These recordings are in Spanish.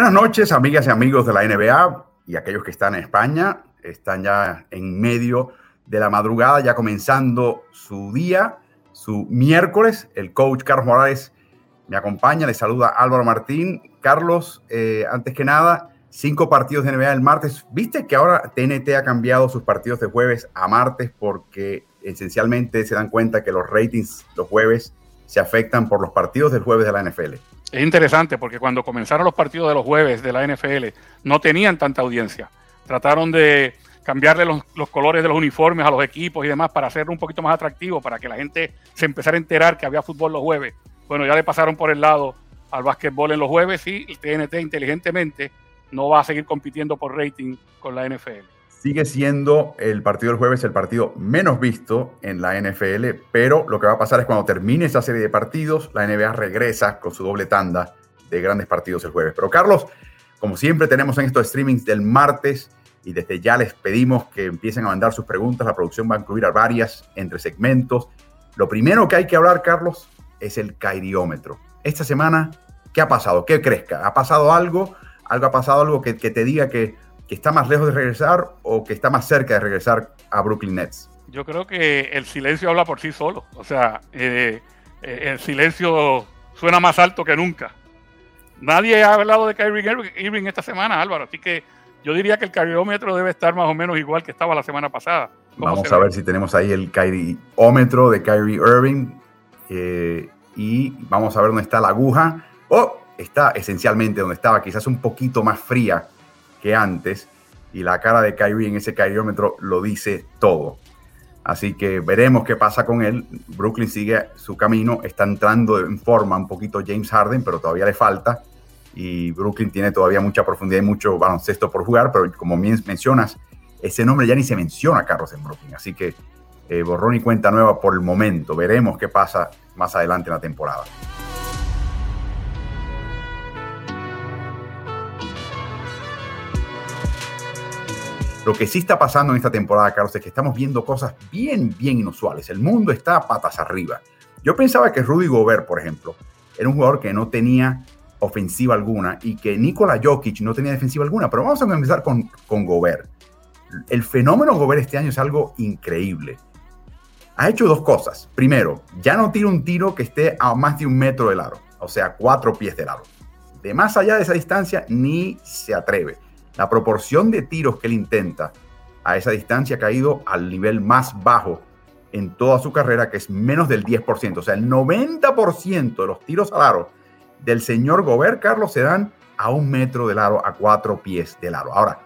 Buenas noches, amigas y amigos de la NBA y aquellos que están en España. Están ya en medio de la madrugada, ya comenzando su día, su miércoles. El coach Carlos Morales me acompaña, le saluda Álvaro Martín. Carlos, eh, antes que nada, cinco partidos de NBA el martes. ¿Viste que ahora TNT ha cambiado sus partidos de jueves a martes porque esencialmente se dan cuenta que los ratings los jueves se afectan por los partidos del jueves de la NFL? Es interesante porque cuando comenzaron los partidos de los jueves de la NFL no tenían tanta audiencia. Trataron de cambiarle los, colores de los uniformes a los equipos y demás para hacerlo un poquito más atractivo, para que la gente se empezara a enterar que había fútbol los jueves. Bueno, ya le pasaron por el lado al básquetbol en los jueves y el TNT inteligentemente no va a seguir compitiendo por rating con la NFL sigue siendo el partido del jueves el partido menos visto en la NFL, pero lo que va a pasar es cuando termine esa serie de partidos, la NBA regresa con su doble tanda de grandes partidos el jueves. Pero Carlos, como siempre tenemos en estos streamings del martes y desde ya les pedimos que empiecen a mandar sus preguntas, la producción va a incluir a varias entre segmentos. Lo primero que hay que hablar, Carlos, es el cairiómetro. Esta semana, ¿qué ha pasado? ¿Qué crezca? ¿Ha pasado algo? ¿Algo ha pasado algo que, que te diga que que está más lejos de regresar o que está más cerca de regresar a Brooklyn Nets? Yo creo que el silencio habla por sí solo. O sea, eh, eh, el silencio suena más alto que nunca. Nadie ha hablado de Kyrie Irving esta semana, Álvaro. Así que yo diría que el cariómetro debe estar más o menos igual que estaba la semana pasada. Vamos a ver si tenemos ahí el cariómetro de Kyrie Irving. Eh, y vamos a ver dónde está la aguja. O oh, está esencialmente donde estaba, quizás un poquito más fría que antes y la cara de Kyrie en ese cariómetro lo dice todo. Así que veremos qué pasa con él. Brooklyn sigue su camino, está entrando en forma un poquito James Harden, pero todavía le falta. Y Brooklyn tiene todavía mucha profundidad y mucho baloncesto por jugar, pero como mencionas, ese nombre ya ni se menciona, Carlos, en Brooklyn. Así que eh, borrón y cuenta nueva por el momento. Veremos qué pasa más adelante en la temporada. Lo que sí está pasando en esta temporada, Carlos, es que estamos viendo cosas bien, bien inusuales. El mundo está a patas arriba. Yo pensaba que Rudy Gobert, por ejemplo, era un jugador que no tenía ofensiva alguna y que Nikola Jokic no tenía defensiva alguna. Pero vamos a empezar con, con Gobert. El fenómeno Gobert este año es algo increíble. Ha hecho dos cosas. Primero, ya no tira un tiro que esté a más de un metro del aro, o sea, cuatro pies del aro. De más allá de esa distancia, ni se atreve. La proporción de tiros que él intenta a esa distancia ha caído al nivel más bajo en toda su carrera, que es menos del 10%. O sea, el 90% de los tiros al aro del señor Gobert, Carlos, se dan a un metro del aro, a cuatro pies del aro. Ahora,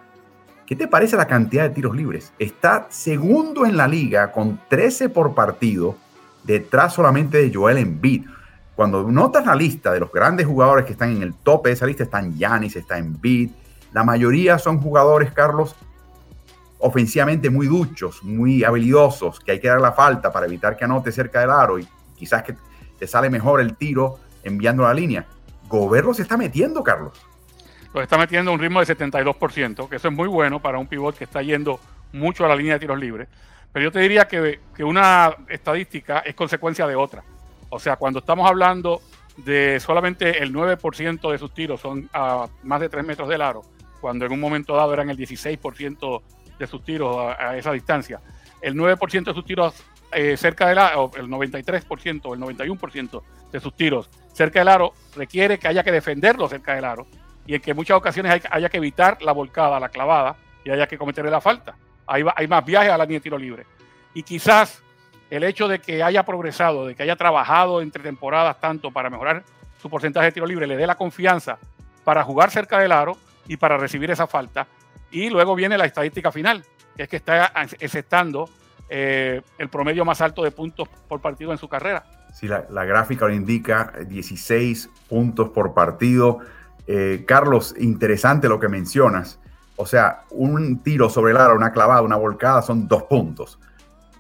¿qué te parece la cantidad de tiros libres? Está segundo en la liga con 13 por partido, detrás solamente de Joel Embiid. Cuando notas la lista de los grandes jugadores que están en el tope de esa lista, están Giannis, está Embiid, la mayoría son jugadores, Carlos, ofensivamente muy duchos, muy habilidosos, que hay que dar la falta para evitar que anote cerca del aro y quizás que te sale mejor el tiro enviando la línea. Gobert se está metiendo, Carlos. Lo está metiendo a un ritmo de 72%, que eso es muy bueno para un pivot que está yendo mucho a la línea de tiros libres. Pero yo te diría que, que una estadística es consecuencia de otra. O sea, cuando estamos hablando de solamente el 9% de sus tiros son a más de 3 metros del aro, cuando en un momento dado eran el 16% de sus tiros a, esa distancia. El 9% de sus tiros eh, cerca del aro, el 93% o el 91% de sus tiros cerca del aro requiere que haya que defenderlo cerca del aro y en que muchas ocasiones haya que evitar la volcada, la clavada y haya que cometerle la falta. Hay más viajes a la línea de tiro libre. Y quizás el hecho de que haya progresado, de que haya trabajado entre temporadas tanto para mejorar su porcentaje de tiro libre, le dé la confianza para jugar cerca del aro y para recibir esa falta Y luego viene la estadística final, que es que está exceptando eh, el promedio más alto de puntos por partido en su carrera. Sí, la, gráfica lo indica, 16 puntos por partido. Eh, Carlos, interesante lo que mencionas. O sea, un tiro sobre el aro, una clavada, una volcada son dos puntos.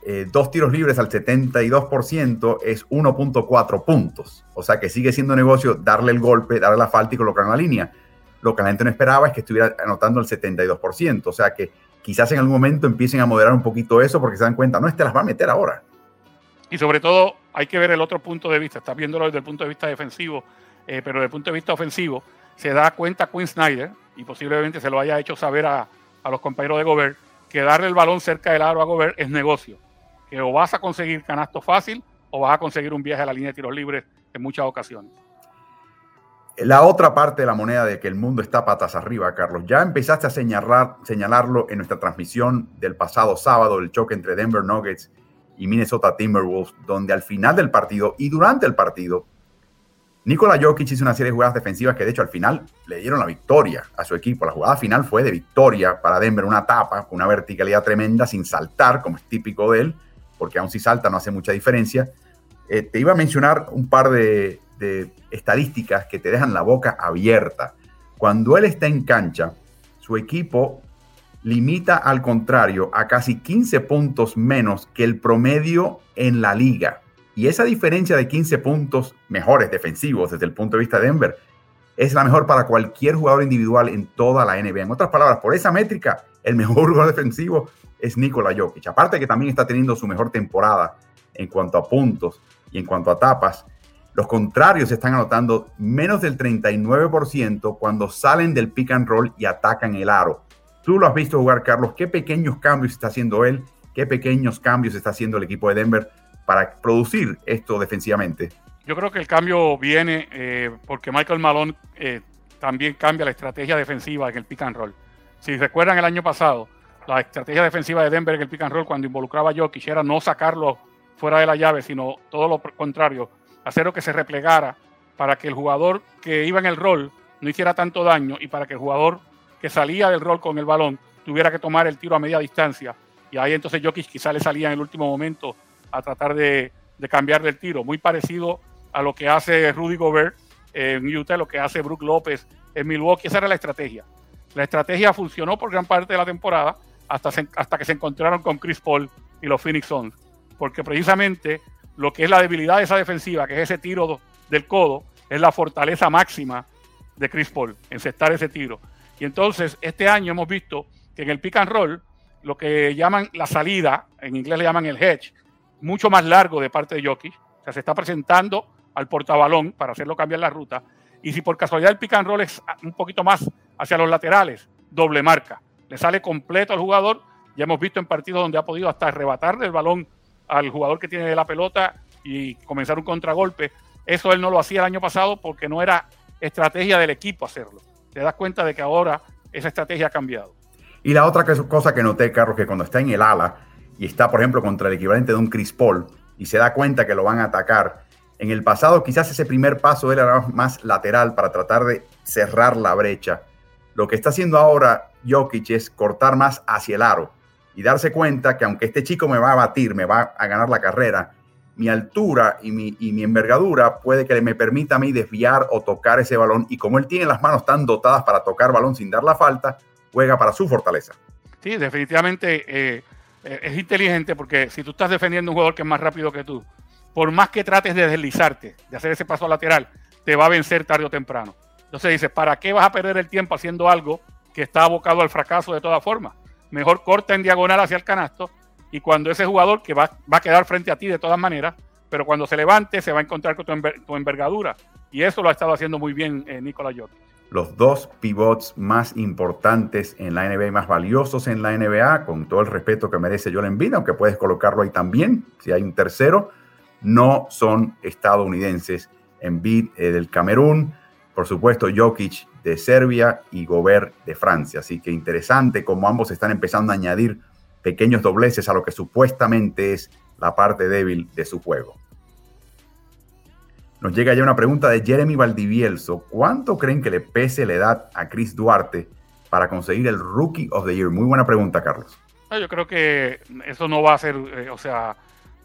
Eh, dos tiros libres al 72% es 1.4 puntos. O sea que sigue siendo negocio darle el golpe, darle la falta y colocar en la línea. Lo que la gente no esperaba es que estuviera anotando el 72%. O sea que quizás en algún momento empiecen a moderar un poquito eso porque se dan cuenta, no, este las va a meter ahora. Y sobre todo hay que ver el otro punto de vista. Estás viéndolo desde el punto de vista defensivo, eh, pero desde el punto de vista ofensivo se da cuenta Quinn Snyder, y posiblemente se lo haya hecho saber a, a los compañeros de Gobert, que darle el balón cerca del aro a Gobert es negocio. Que o vas a conseguir canasto fácil o vas a conseguir un viaje a la línea de tiros libres en muchas ocasiones. La otra parte de la moneda de que el mundo está patas arriba, Carlos, ya empezaste a señalar, señalarlo en nuestra transmisión del pasado sábado, el choque entre Denver Nuggets y Minnesota Timberwolves, donde al final del partido y durante el partido Nikola Jokic hizo una serie de jugadas defensivas que de hecho al final le dieron la victoria a su equipo. La jugada final fue de victoria para Denver, una tapa, una verticalidad tremenda sin saltar, como es típico de él, porque aún si salta no hace mucha diferencia. Eh, te iba a mencionar un par de, de estadísticas que te dejan la boca abierta. Cuando él está en cancha, su equipo limita al contrario a casi 15 puntos menos que el promedio en la liga. Y esa diferencia de 15 puntos mejores defensivos desde el punto de vista de Denver es la mejor para cualquier jugador individual en toda la NBA. En otras palabras, por esa métrica, el mejor jugador defensivo es Nikola Jokic. Aparte que también está teniendo su mejor temporada en cuanto a puntos y en cuanto a tapas. Los contrarios están anotando menos del 39% cuando salen del pick and roll y atacan el aro. Tú lo has visto jugar, Carlos. ¿Qué pequeños cambios está haciendo él? ¿Qué pequeños cambios está haciendo el equipo de Denver para producir esto defensivamente? Yo creo que el cambio viene eh, porque Michael Malone eh, también cambia la estrategia defensiva en el pick and roll. Si recuerdan el año pasado, la estrategia defensiva de Denver en el pick and roll cuando involucraba a Jokic era no sacarlo fuera de la llave, sino todo lo contrario, hacerlo que se replegara para que el jugador que iba en el rol no hiciera tanto daño y para que el jugador que salía del rol con el balón tuviera que tomar el tiro a media distancia. Y ahí entonces Jokic quizá le salía en el último momento a tratar de, cambiar del tiro. Muy parecido a lo que hace Rudy Gobert en Utah, lo que hace Brook López en Milwaukee. Esa era la estrategia. La estrategia funcionó por gran parte de la temporada hasta, hasta que se encontraron con Chris Paul y los Phoenix Suns. Porque precisamente lo que es la debilidad de esa defensiva, que es ese tiro del codo, es la fortaleza máxima de Chris Paul, encestar ese tiro. Y entonces, este año hemos visto que en el pick and roll, lo que llaman la salida, en inglés le llaman el hedge, mucho más largo de parte de Jokic. O sea, se está presentando al portabalón para hacerlo cambiar la ruta. Y si por casualidad el pick and roll es un poquito más hacia los laterales, doble marca. Le sale completo al jugador. Ya hemos visto en partidos donde ha podido hasta arrebatar del balón al jugador que tiene la pelota y comenzar un contragolpe. Eso él no lo hacía el año pasado porque no era estrategia del equipo hacerlo. Te das cuenta de que ahora esa estrategia ha cambiado. Y la otra cosa que noté, Carlos, que cuando está en el ala, y está, por ejemplo, contra el equivalente de un Chris Paul y se da cuenta que lo van a atacar, en el pasado quizás ese primer paso era más lateral para tratar de cerrar la brecha. Lo que está haciendo ahora Jokic es cortar más hacia el aro y darse cuenta que aunque este chico me va a batir, me va a ganar la carrera, mi altura y mi, y mi envergadura puede que me permita a mí desviar o tocar ese balón. Y como él tiene las manos tan dotadas para tocar balón sin dar la falta, juega para su fortaleza. Sí, definitivamente eh, eh, es inteligente porque si tú estás defendiendo un jugador que es más rápido que tú, por más que trates de deslizarte, de hacer ese paso lateral, te va a vencer tarde o temprano. Entonces dices, ¿para qué vas a perder el tiempo haciendo algo que está abocado al fracaso de todas formas? Mejor corta en diagonal hacia el canasto y cuando ese jugador que va, va a quedar frente a ti de todas maneras, pero cuando se levante se va a encontrar con tu, envergadura. Y eso lo ha estado haciendo muy bien eh, Nicolás Jokic los dos pivots más importantes en la NBA y más valiosos en la NBA, con todo el respeto que merece Joel Embiid, aunque puedes colocarlo ahí también, si hay un tercero, no son estadounidenses. Embiid eh, del Camerún, por supuesto Jokic de Serbia y Gobert de Francia. Así que interesante como ambos están empezando a añadir pequeños dobleces a lo que supuestamente es la parte débil de su juego. Nos llega ya una pregunta de Jeremy Valdivielso. ¿Cuánto creen que le pese la edad a Chris Duarte para conseguir el Rookie of the Year? Muy buena pregunta, Carlos. Yo creo que eso no va a ser, eh, o sea,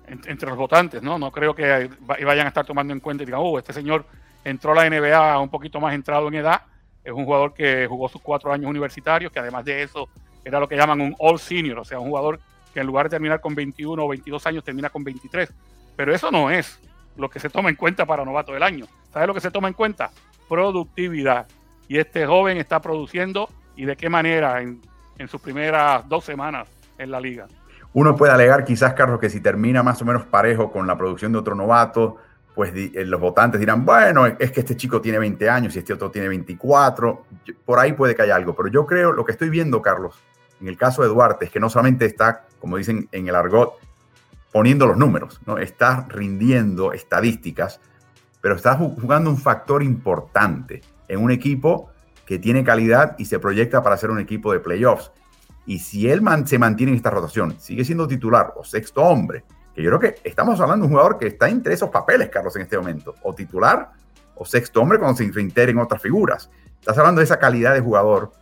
entre los votantes, ¿no? No creo que vayan a estar tomando en cuenta y digan, oh, este señor entró a la NBA un poquito más entrado en edad, es un jugador que jugó sus cuatro años universitarios, que además de eso era lo que llaman un all senior, o sea, un jugador que en lugar de terminar con 21 o 22 años termina con 23. Pero eso no es lo que se toma en cuenta para novato del año. ¿Sabes lo que se toma en cuenta? Productividad. Y este joven está produciendo y de qué manera en, en sus primeras dos semanas en la liga. Uno puede alegar quizás, Carlos, que si termina más o menos parejo con la producción de otro novato, pues eh, los votantes dirán, bueno, es que este chico tiene 20 años y este otro tiene 24, por ahí puede que haya algo, pero yo creo, lo que estoy viendo, Carlos, en el caso de Duarte, es que no solamente está, como dicen en el argot, poniendo los números, ¿no? está rindiendo estadísticas, pero está jugando un factor importante en un equipo que tiene calidad y se proyecta para ser un equipo de playoffs. Y si él se mantiene en esta rotación, sigue siendo titular o sexto hombre, que yo creo que estamos hablando de un jugador que está entre esos papeles, Carlos, en este momento, o titular o sexto hombre cuando se reintegren otras figuras. Estás hablando de esa calidad de jugador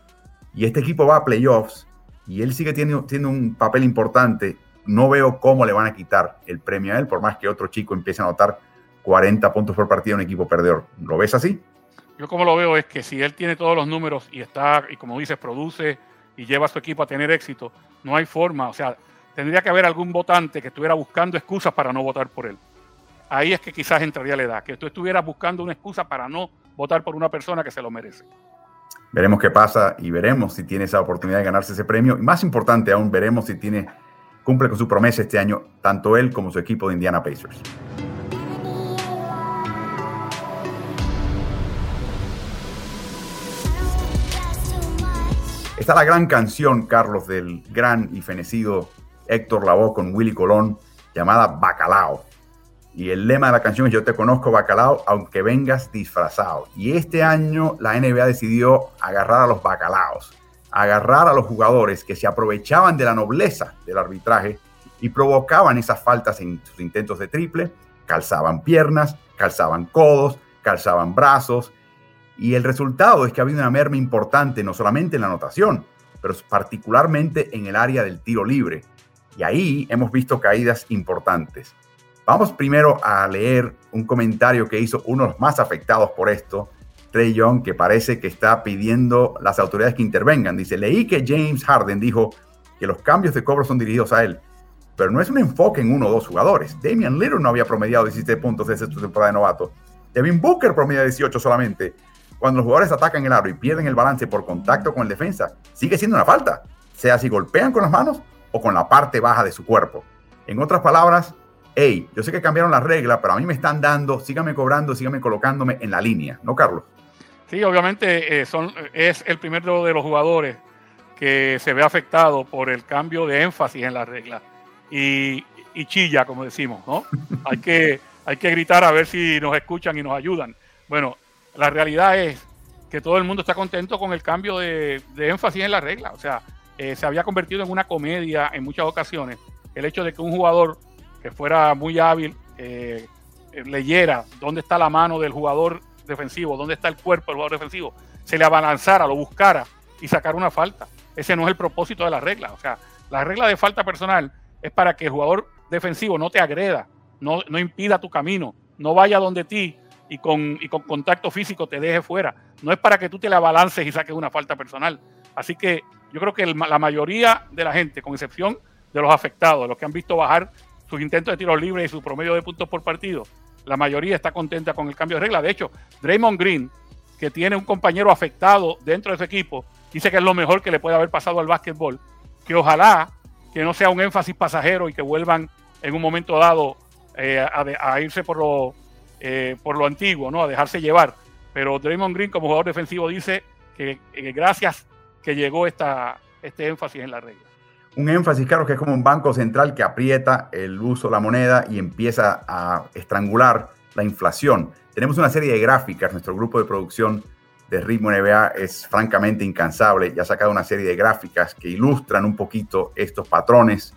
y este equipo va a playoffs y él sigue teniendo, un papel importante. No veo cómo le van a quitar el premio a él, por más que otro chico empiece a anotar 40 puntos por partido en un equipo perdedor. ¿Lo ves así? Yo como lo veo es que si él tiene todos los números y está, y como dices, produce y lleva a su equipo a tener éxito, no hay forma, o sea, tendría que haber algún votante que estuviera buscando excusas para no votar por él. Ahí es que quizás entraría la edad, que tú estuvieras buscando una excusa para no votar por una persona que se lo merece. Veremos qué pasa y veremos si tiene esa oportunidad de ganarse ese premio. Y más importante aún, veremos si tiene, cumple con su promesa este año, tanto él como su equipo de Indiana Pacers. Está la gran canción, Carlos, del gran y fenecido Héctor Lavoe con Willy Colón, llamada Bacalao. Y el lema de la canción es Yo te conozco, Bacalao, aunque vengas disfrazado. Y este año la NBA decidió agarrar a los bacalaos, agarrar a los jugadores que se aprovechaban de la nobleza del arbitraje y provocaban esas faltas en sus intentos de triple, calzaban piernas, calzaban codos, calzaban brazos, y el resultado es que ha habido una merma importante, no solamente en la anotación, pero particularmente en el área del tiro libre. Y ahí hemos visto caídas importantes. Vamos primero a leer un comentario que hizo uno de los más afectados por esto, Trey Young, que parece que está pidiendo las autoridades que intervengan. Dice, leí que James Harden dijo que los cambios de cobro son dirigidos a él, pero no es un enfoque en uno o dos jugadores. Damian Lillard no había promediado 17 puntos desde su temporada de novato. Devin Booker promedia 18 solamente cuando los jugadores atacan el aro y pierden el balance por contacto con el defensa, sigue siendo una falta, sea si golpean con las manos o con la parte baja de su cuerpo. En otras palabras, hey, yo sé que cambiaron las reglas, pero a mí me están dando, síganme cobrando, síganme colocándome en la línea, ¿no, Carlos? Sí, obviamente eh, son, es el primero de los jugadores que se ve afectado por el cambio de énfasis en las reglas. Y, y chilla, como decimos, ¿no? hay, que, hay que gritar a ver si nos escuchan y nos ayudan. Bueno, la realidad es que todo el mundo está contento con el cambio de, énfasis en la regla. O sea, eh, se había convertido en una comedia en muchas ocasiones el hecho de que un jugador que fuera muy hábil eh, leyera dónde está la mano del jugador defensivo, dónde está el cuerpo del jugador defensivo, se le abalanzara, lo buscara y sacara una falta. Ese no es el propósito de la regla. O sea, la regla de falta personal es para que el jugador defensivo no te agreda, no, no impida tu camino, no vaya donde ti y con, y con contacto físico te deje fuera. No es para que tú te la balances y saques una falta personal. Así que yo creo que la mayoría de la gente, con excepción de los afectados, los que han visto bajar sus intentos de tiros libres y su promedio de puntos por partido, la mayoría está contenta con el cambio de regla. De hecho, Draymond Green, que tiene un compañero afectado dentro de su equipo, dice que es lo mejor que le puede haber pasado al básquetbol, que ojalá que no sea un énfasis pasajero y que vuelvan en un momento dado eh, a, irse por lo, eh, por lo antiguo, ¿no? A dejarse llevar. Pero Draymond Green como jugador defensivo dice que, gracias que llegó esta, este énfasis en la regla. Un énfasis, claro, que es como un banco central que aprieta el uso de la moneda y empieza a estrangular la inflación. Tenemos una serie de gráficas, nuestro grupo de producción de Ritmo NBA es francamente incansable y ha sacado una serie de gráficas que ilustran un poquito estos patrones,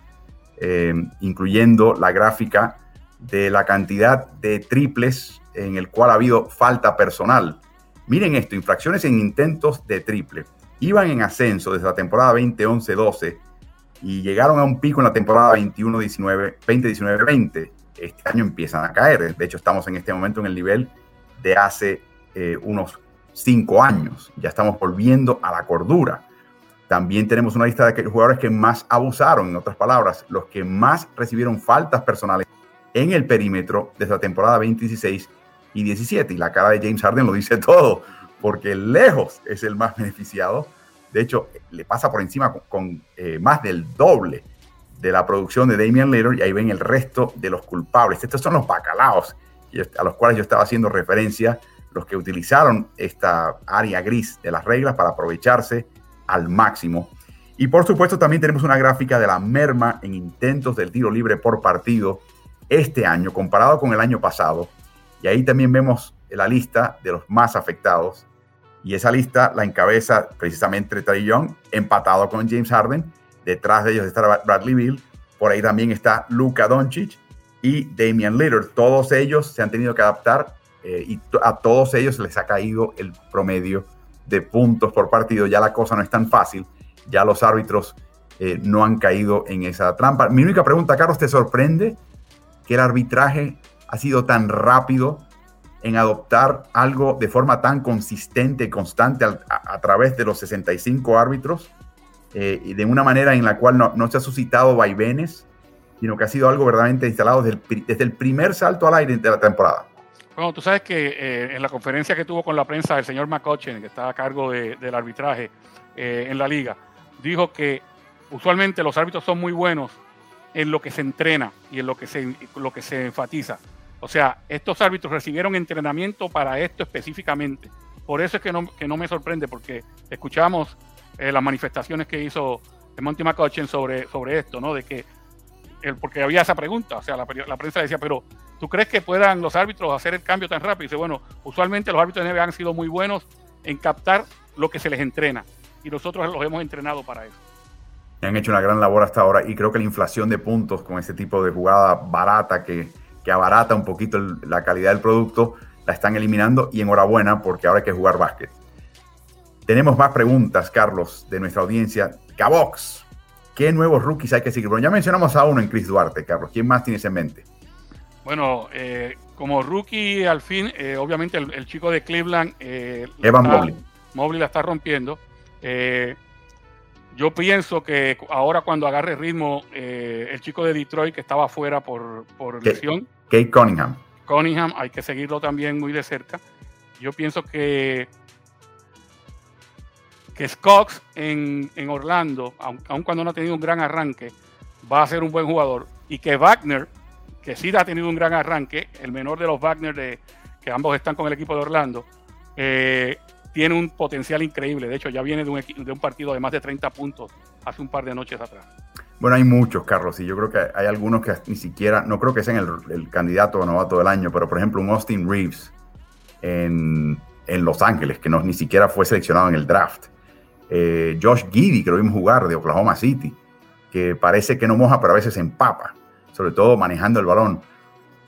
eh, incluyendo la gráfica de la cantidad de triples en el cual ha habido falta personal. Miren esto, infracciones en intentos de triple. Iban en ascenso desde la temporada 2011-12 y llegaron a un pico en la temporada 21-19, 2019-20. Este año empiezan a caer. De hecho, estamos en este momento en el nivel de hace eh, unos cinco años. Ya estamos volviendo a la cordura. También tenemos una lista de jugadores que más abusaron, en otras palabras, los que más recibieron faltas personales en el perímetro desde la temporada 2016 y 17. Y la cara de James Harden lo dice todo, porque lejos es el más beneficiado. De hecho, le pasa por encima con, eh, más del doble de la producción de Damian Lillard y ahí ven el resto de los culpables. Estos son los bacalaos a los cuales yo estaba haciendo referencia, los que utilizaron esta área gris de las reglas para aprovecharse al máximo. Y por supuesto también tenemos una gráfica de la merma en intentos del tiro libre por partido este año comparado con el año pasado. Y ahí también vemos la lista de los más afectados. Y esa lista la encabeza precisamente Trey Young, empatado con James Harden. Detrás de ellos está Bradley Bill. Por ahí también está Luka Doncic y Damian Lillard. Todos ellos se han tenido que adaptar eh, y a todos ellos les ha caído el promedio de puntos por partido. Ya la cosa no es tan fácil. Ya los árbitros eh, no han caído en esa trampa. Mi única pregunta, Carlos, ¿te sorprende que el arbitraje ha sido tan rápido en adoptar algo de forma tan consistente y constante a, través de los 65 árbitros eh, y de una manera en la cual no, no se ha suscitado vaivenes, sino que ha sido algo verdaderamente instalado desde el, desde el primer salto al aire de la temporada? Bueno, tú sabes que eh, en la conferencia que tuvo con la prensa el señor McCutcheon, que está a cargo del arbitraje eh, en la liga, dijo que usualmente los árbitros son muy buenos en lo que se entrena y en lo que se, lo que se enfatiza. O sea, estos árbitros recibieron entrenamiento para esto específicamente. Por eso es que no, que no me sorprende, porque escuchamos eh, las manifestaciones que hizo Monty McCutcheon sobre, sobre esto, ¿no? De que porque había esa pregunta, o sea, la, prensa decía, pero ¿tú crees que puedan los árbitros hacer el cambio tan rápido? Y dice, bueno, usualmente los árbitros de NBA han sido muy buenos en captar lo que se les entrena y nosotros los hemos entrenado para eso. Han hecho una gran labor hasta ahora y creo que la inflación de puntos con este tipo de jugada barata que, que abarata un poquito la calidad del producto, la están eliminando y enhorabuena porque ahora hay que jugar básquet. Tenemos más preguntas, Carlos, de nuestra audiencia. Cabox, ¿Qué nuevos rookies hay que seguir? Bueno, ya mencionamos a uno en Chris Duarte, Carlos. ¿Quién más tienes en mente? Bueno, eh, como rookie al fin, eh, obviamente el, chico de Cleveland, eh, Evan Mobley. Mobley la está rompiendo. Yo pienso que ahora cuando agarre ritmo, el chico de Detroit que estaba fuera por, por lesión. Kate Cunningham. Cunningham, hay que seguirlo también muy de cerca. Yo pienso que que Scott en, Orlando, aun, cuando no ha tenido un gran arranque, va a ser un buen jugador. Y que Wagner, que sí ha tenido un gran arranque, el menor de los Wagner, de, que ambos están con el equipo de Orlando, eh, tiene un potencial increíble. De hecho, ya viene de un, de un partido de más de 30 puntos hace un par de noches atrás. Bueno, hay muchos, Carlos, y yo creo que hay algunos que ni siquiera, no creo que sean el, el candidato novato del año, pero por ejemplo, un Austin Reeves en, en Los Ángeles, que no, ni siquiera fue seleccionado en el draft. Eh, Josh Giddy, que lo vimos jugar de Oklahoma City, que parece que no moja, pero a veces empapa, sobre todo manejando el balón.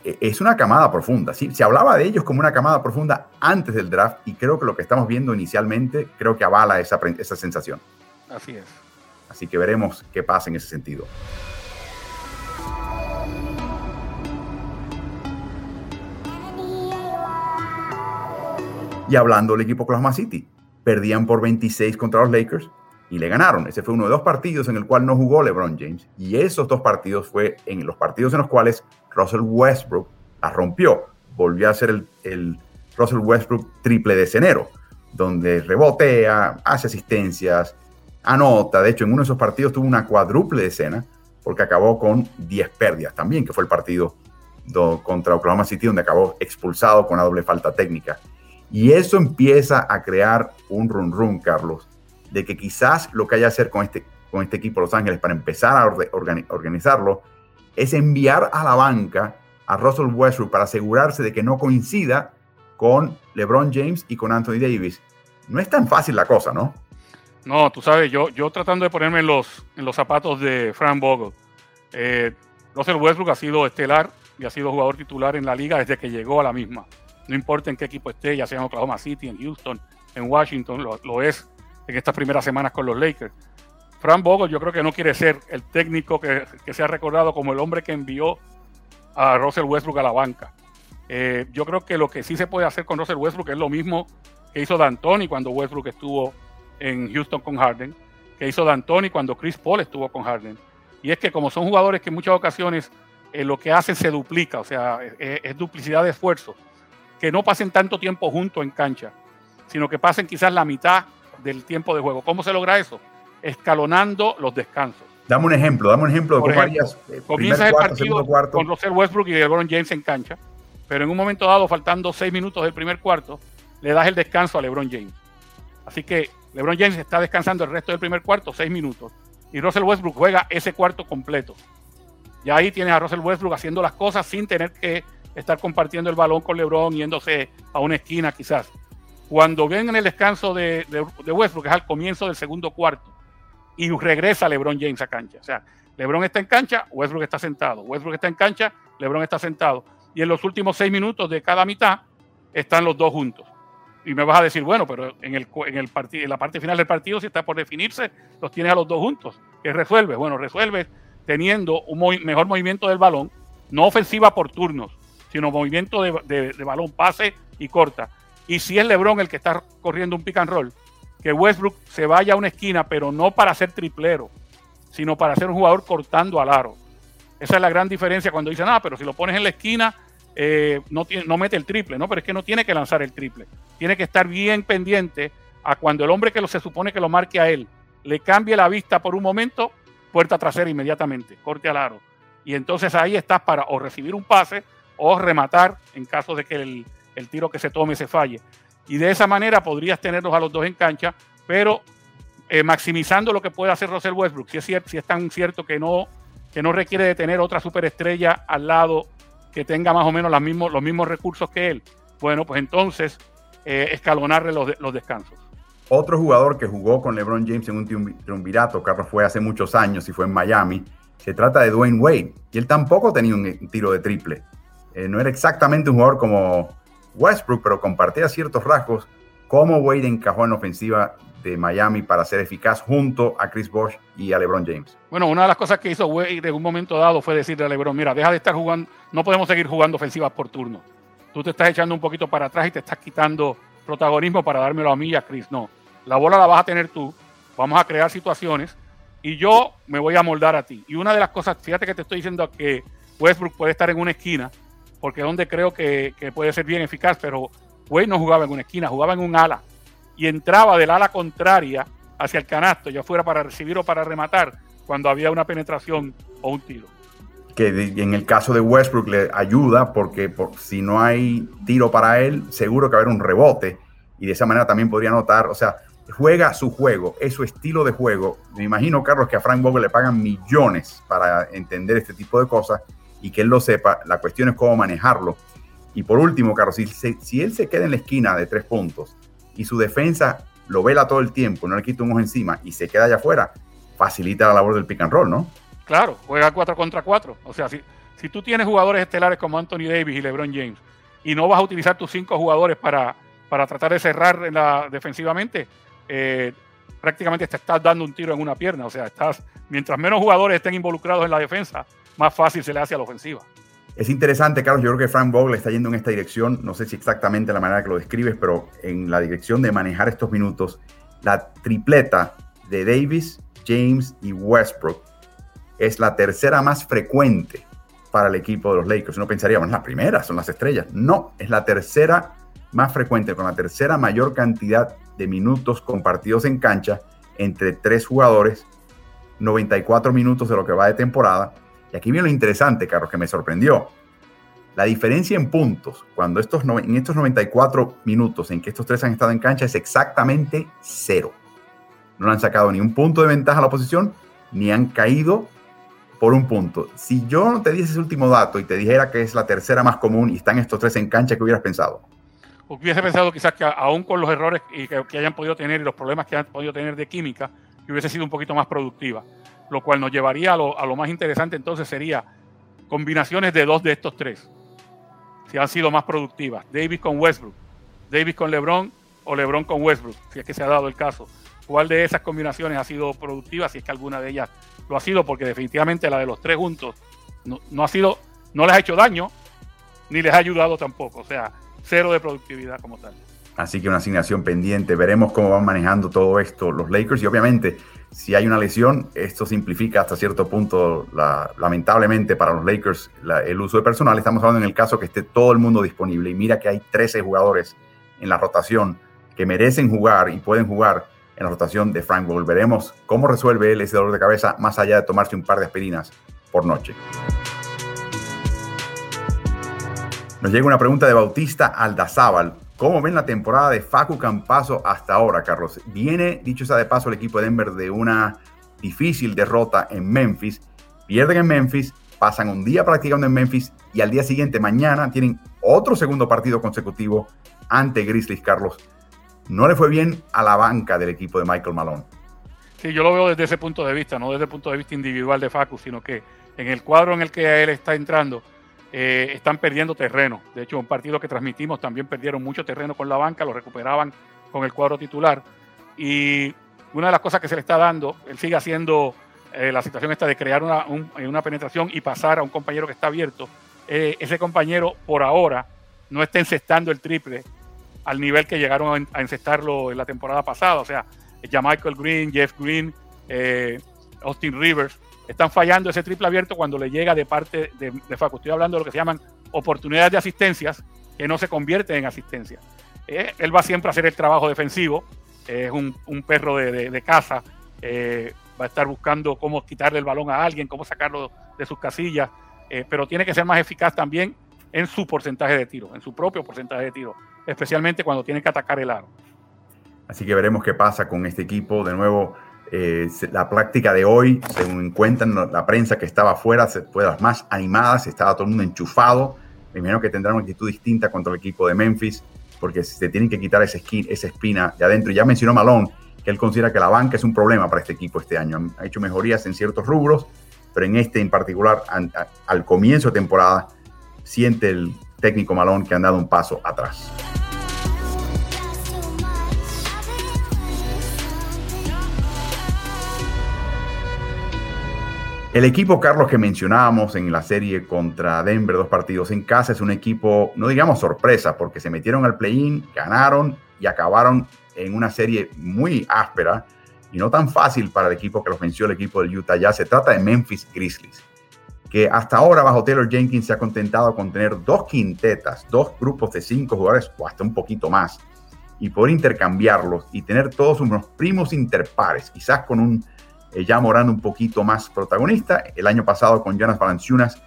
E, es una camada profunda. ¿sí? Se hablaba de ellos como una camada profunda antes del draft y creo que lo que estamos viendo inicialmente creo que avala esa, esa sensación. Así es. Así que veremos qué pasa en ese sentido. Y hablando del equipo Oklahoma City, perdían por 26 contra los Lakers y le ganaron. Ese fue uno de dos partidos en el cual no jugó LeBron James. Y esos dos partidos fue en los partidos en los cuales Russell Westbrook la rompió. Volvió a ser el, el Russell Westbrook triple de enero, donde rebotea, hace asistencias, anota. De hecho, en uno de esos partidos tuvo una cuádruple de escena porque acabó con 10 pérdidas también, que fue el partido contra Oklahoma City, donde acabó expulsado con la doble falta técnica. Y eso empieza a crear un run run, Carlos, de que quizás lo que haya que hacer con este, con este equipo Los Ángeles para empezar a organizarlo es enviar a la banca a Russell Westbrook para asegurarse de que no coincida con LeBron James y con Anthony Davis. No es tan fácil la cosa, ¿no? No, tú sabes, yo, yo tratando de ponerme en los, en los zapatos de Frank Vogel. Eh, Russell Westbrook ha sido estelar y ha sido jugador titular en la liga desde que llegó a la misma no importa en qué equipo esté, ya sea en Oklahoma City, en Houston, en Washington, lo, es en estas primeras semanas con los Lakers. Frank Vogel yo creo que no quiere ser el técnico que, se ha recordado como el hombre que envió a Russell Westbrook a la banca. Eh, yo creo que lo que sí se puede hacer con Russell Westbrook es lo mismo que hizo D'Antoni cuando Westbrook estuvo en Houston con Harden, que hizo D'Antoni cuando Chris Paul estuvo con Harden. Y es que como son jugadores que en muchas ocasiones eh, lo que hacen se duplica, o sea, es, duplicidad de esfuerzo, que no pasen tanto tiempo juntos en cancha, sino que pasen quizás la mitad del tiempo de juego. ¿Cómo se logra eso? Escalonando los descansos. Dame un ejemplo, dame un ejemplo de cómo harías. Eh, comienza el partido con Russell Westbrook y LeBron James en cancha, pero en un momento dado, faltando seis minutos del primer cuarto, le das el descanso a LeBron James. Así que LeBron James está descansando el resto del primer cuarto, seis minutos, y Russell Westbrook juega ese cuarto completo. Y ahí tienes a Russell Westbrook haciendo las cosas sin tener que estar compartiendo el balón con LeBron, yéndose a una esquina quizás. Cuando ven en el descanso de, de Westbrook, es al comienzo del segundo cuarto, y regresa LeBron James a cancha. O sea, LeBron está en cancha, Westbrook está sentado. Westbrook está en cancha, LeBron está sentado. Y en los últimos seis minutos de cada mitad están los dos juntos. Y me vas a decir, bueno, pero en, el, en, el en la parte final del partido, si está por definirse, los tienes a los dos juntos. ¿Qué resuelve? Bueno, resuelve teniendo un mejor movimiento del balón, no ofensiva por turnos, sino movimiento de, de balón, pase y corta. Y si es LeBron el que está corriendo un pick and roll, que Westbrook se vaya a una esquina, pero no para ser triplero, sino para ser un jugador cortando al aro. Esa es la gran diferencia cuando dicen, ah, pero si lo pones en la esquina, eh, no, mete el triple, ¿no? Pero es que no tiene que lanzar el triple. Tiene que estar bien pendiente a cuando el hombre que se supone que lo marque a él le cambie la vista por un momento, puerta trasera inmediatamente, corte al aro. Y entonces ahí estás para o recibir un pase o rematar en caso de que el tiro que se tome se falle y de esa manera podrías tenerlos a los dos en cancha, pero eh, maximizando lo que puede hacer Russell Westbrook. Si es, cierto, si es tan cierto que no, que no requiere de tener otra superestrella al lado que tenga más o menos los mismos, los mismos recursos que él, bueno, pues entonces eh, escalonarle los, los descansos. Otro jugador que jugó con LeBron James en un triunvirato, Carlos, fue hace muchos años y fue en Miami. Se trata de Dwayne Wade. Y él tampoco tenía un tiro de triple. Eh, no era exactamente un jugador como Westbrook, pero compartía ciertos rasgos cómo Wade encajó en la ofensiva de Miami para ser eficaz junto a Chris Bosh y a LeBron James. Bueno, una de las cosas que hizo Wade en un momento dado fue decirle a LeBron, mira, deja de estar jugando, no podemos seguir jugando ofensivas por turno. Tú te estás echando un poquito para atrás y te estás quitando protagonismo para dármelo a mí y a Chris. No, la bola la vas a tener tú, vamos a crear situaciones y yo me voy a moldar a ti. Y una de las cosas, fíjate que te estoy diciendo que Westbrook puede estar en una esquina porque donde creo que, puede ser bien eficaz, pero Wade no jugaba en una esquina, jugaba en un ala y entraba del ala contraria hacia el canasto, ya fuera para recibir o para rematar, cuando había una penetración o un tiro. Que en el caso de Westbrook le ayuda porque si no hay tiro para él, seguro que va a haber un rebote y de esa manera también podría anotar, o sea, juega su juego, es su estilo de juego. Me imagino, Carlos, que a Frank Vogel le pagan millones para entender este tipo de cosas y que él lo sepa. La cuestión es cómo manejarlo. Y por último, Carlos, si, él se queda en la esquina de tres puntos y su defensa lo vela todo el tiempo, no le quita un ojo encima y se queda allá afuera, facilita la labor del pick and roll, ¿no? Claro, juega 4 contra 4. O sea, si, si tú tienes jugadores estelares como Anthony Davis y LeBron James y no vas a utilizar tus cinco jugadores para, para tratar de cerrar la, defensivamente, eh, prácticamente te estás dando un tiro en una pierna. O sea, estás, mientras menos jugadores estén involucrados en la defensa, más fácil se le hace a la ofensiva. Es interesante, Carlos. Yo creo que Frank Vogel está yendo en esta dirección. No sé si exactamente la manera que lo describes, pero en la dirección de manejar estos minutos, la tripleta de Davis, James y Westbrook es la tercera más frecuente para el equipo de los Lakers. Uno pensaría, bueno, la primera son las estrellas. No, es la tercera más frecuente, con la tercera mayor cantidad de minutos compartidos en cancha entre tres jugadores, 94 minutos de lo que va de temporada y aquí viene lo interesante, Carlos, que me sorprendió. La diferencia en puntos, cuando estos en estos 94 minutos en que estos tres han estado en cancha, es exactamente cero. No han sacado ni un punto de ventaja a la oposición, ni han caído por un punto. Si yo no te diese ese último dato y te dijera que es la tercera más común y están estos tres en cancha, ¿qué hubieras pensado? Hubiese pensado quizás que aún con los errores que, hayan podido tener y los problemas que han podido tener de química, que hubiese sido un poquito más productiva lo cual nos llevaría a lo, más interesante entonces sería combinaciones de dos de estos tres, si han sido más productivas. Davis con Westbrook, Davis con LeBron o LeBron con Westbrook, si es que se ha dado el caso. cuál de esas combinaciones ha sido productiva, si es que alguna de ellas lo ha sido, porque definitivamente la de los tres juntos no, ha sido, no les ha hecho daño, ni les ha ayudado tampoco. O sea, cero de productividad como tal. Así que una asignación pendiente. Veremos cómo van manejando todo esto los Lakers. Y obviamente, si hay una lesión, esto simplifica hasta cierto punto, lamentablemente para los Lakers, el uso de personal. Estamos hablando en el caso que esté todo el mundo disponible. Y mira que hay 13 jugadores en la rotación que merecen jugar y pueden jugar en la rotación de Frank Vogel. Veremos cómo resuelve él ese dolor de cabeza más allá de tomarse un par de aspirinas por noche. Nos llega una pregunta de Bautista Aldazábal. ¿Cómo ven la temporada de Facu Campazo hasta ahora, Carlos? Viene, dicho sea de paso, el equipo de Denver de una difícil derrota en Memphis. Pierden en Memphis, pasan un día practicando en Memphis y al día siguiente, mañana, tienen otro segundo partido consecutivo ante Grizzlies, Carlos. No le fue bien a la banca del equipo de Michael Malone. Sí, yo lo veo desde ese punto de vista, no desde el punto de vista individual de Facu, sino que en el cuadro en el que él está entrando, eh, están perdiendo terreno. De hecho, un partido que transmitimos también perdieron mucho terreno con la banca, lo recuperaban con el cuadro titular. Y una de las cosas que se le está dando, él sigue haciendo eh, la situación esta de crear una, una, penetración y pasar a un compañero que está abierto. Eh, ese compañero, por ahora, no está encestando el triple al nivel que llegaron a, encestarlo en la temporada pasada. O sea, ya Michael Green, Jeff Green, Austin Rivers, están fallando ese triple abierto cuando le llega de parte de, de Facu. Estoy hablando de lo que se llaman oportunidades de asistencias que no se convierten en asistencia. Eh, él va siempre a hacer el trabajo defensivo, es un, perro de, de, casa, eh, va a estar buscando cómo quitarle el balón a alguien, cómo sacarlo de sus casillas, eh, pero tiene que ser más eficaz también en su porcentaje de tiro, en su propio porcentaje de tiro, especialmente cuando tiene que atacar el aro. Así que veremos qué pasa con este equipo. De nuevo, eh, la práctica de hoy, según cuentan la prensa que estaba afuera, fue las más animadas, estaba todo el mundo enchufado. Primero que tendrán una actitud distinta contra el equipo de Memphis, porque se tienen que quitar esa, esa espina de adentro. Ya mencionó Malone que él considera que la banca es un problema para este equipo este año. Ha hecho mejorías en ciertos rubros, pero en este en particular, al comienzo de temporada, siente el técnico Malone que han dado un paso atrás. El equipo, Carlos, que mencionábamos en la serie contra Denver, dos partidos en casa, es un equipo, no digamos sorpresa, porque se metieron al play-in, ganaron y acabaron en una serie muy áspera y no tan fácil para el equipo que los venció el equipo del Utah. Ya Se trata de Memphis Grizzlies, que hasta ahora bajo Taylor Jenkins se ha contentado con tener dos quintetas, dos grupos de cinco jugadores o hasta un poquito más, y poder intercambiarlos y tener todos unos primos interpares, quizás con un ya Morán un poquito más protagonista. El año pasado con Jonas Valanciunas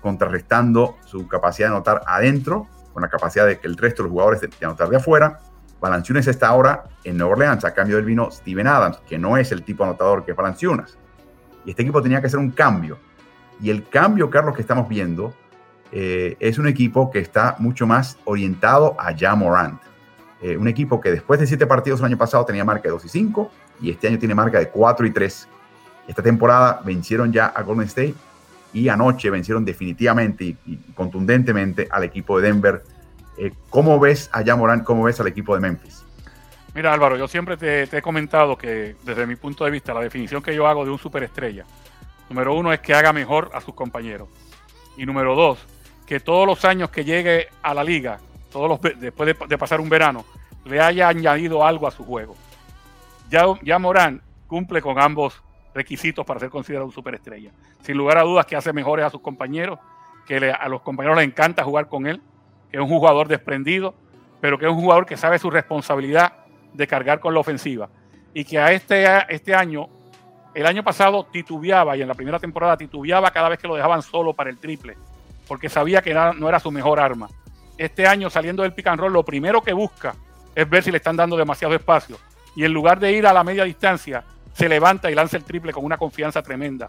contrarrestando su capacidad de anotar adentro con la capacidad de que el resto de los jugadores de, anotar de afuera. Valanciunas está ahora en Nueva Orleans, a cambio del vino Steven Adams, que no es el tipo anotador que es Valanciunas. Y este equipo tenía que hacer un cambio. Y el cambio, Carlos, que estamos viendo eh, es un equipo que está mucho más orientado a Ja Morant. Eh, un equipo que después de siete partidos el año pasado tenía marca de 2 y 5, y este año tiene marca de 4 y 3. Esta temporada vencieron ya a Golden State y anoche vencieron definitivamente y, contundentemente al equipo de Denver. Eh, ¿Cómo ves a Morán? ¿Cómo ves al equipo de Memphis? Mira Álvaro, yo siempre te, he comentado que desde mi punto de vista la definición que yo hago de un superestrella, número uno es que haga mejor a sus compañeros. Y número dos, que todos los años que llegue a la liga, todos los, después de pasar un verano, le haya añadido algo a su juego ya, Morán cumple con ambos requisitos para ser considerado un superestrella. Sin lugar a dudas que hace mejores a sus compañeros, que a los compañeros les encanta jugar con él, que es un jugador desprendido, pero que es un jugador que sabe su responsabilidad de cargar con la ofensiva. Y que a este, este año, el año pasado titubeaba y en la primera temporada titubeaba cada vez que lo dejaban solo para el triple, porque sabía que no era su mejor arma. Este año saliendo del pick and roll, lo primero que busca es ver si le están dando demasiado espacio y en lugar de ir a la media distancia, se levanta y lanza el triple con una confianza tremenda.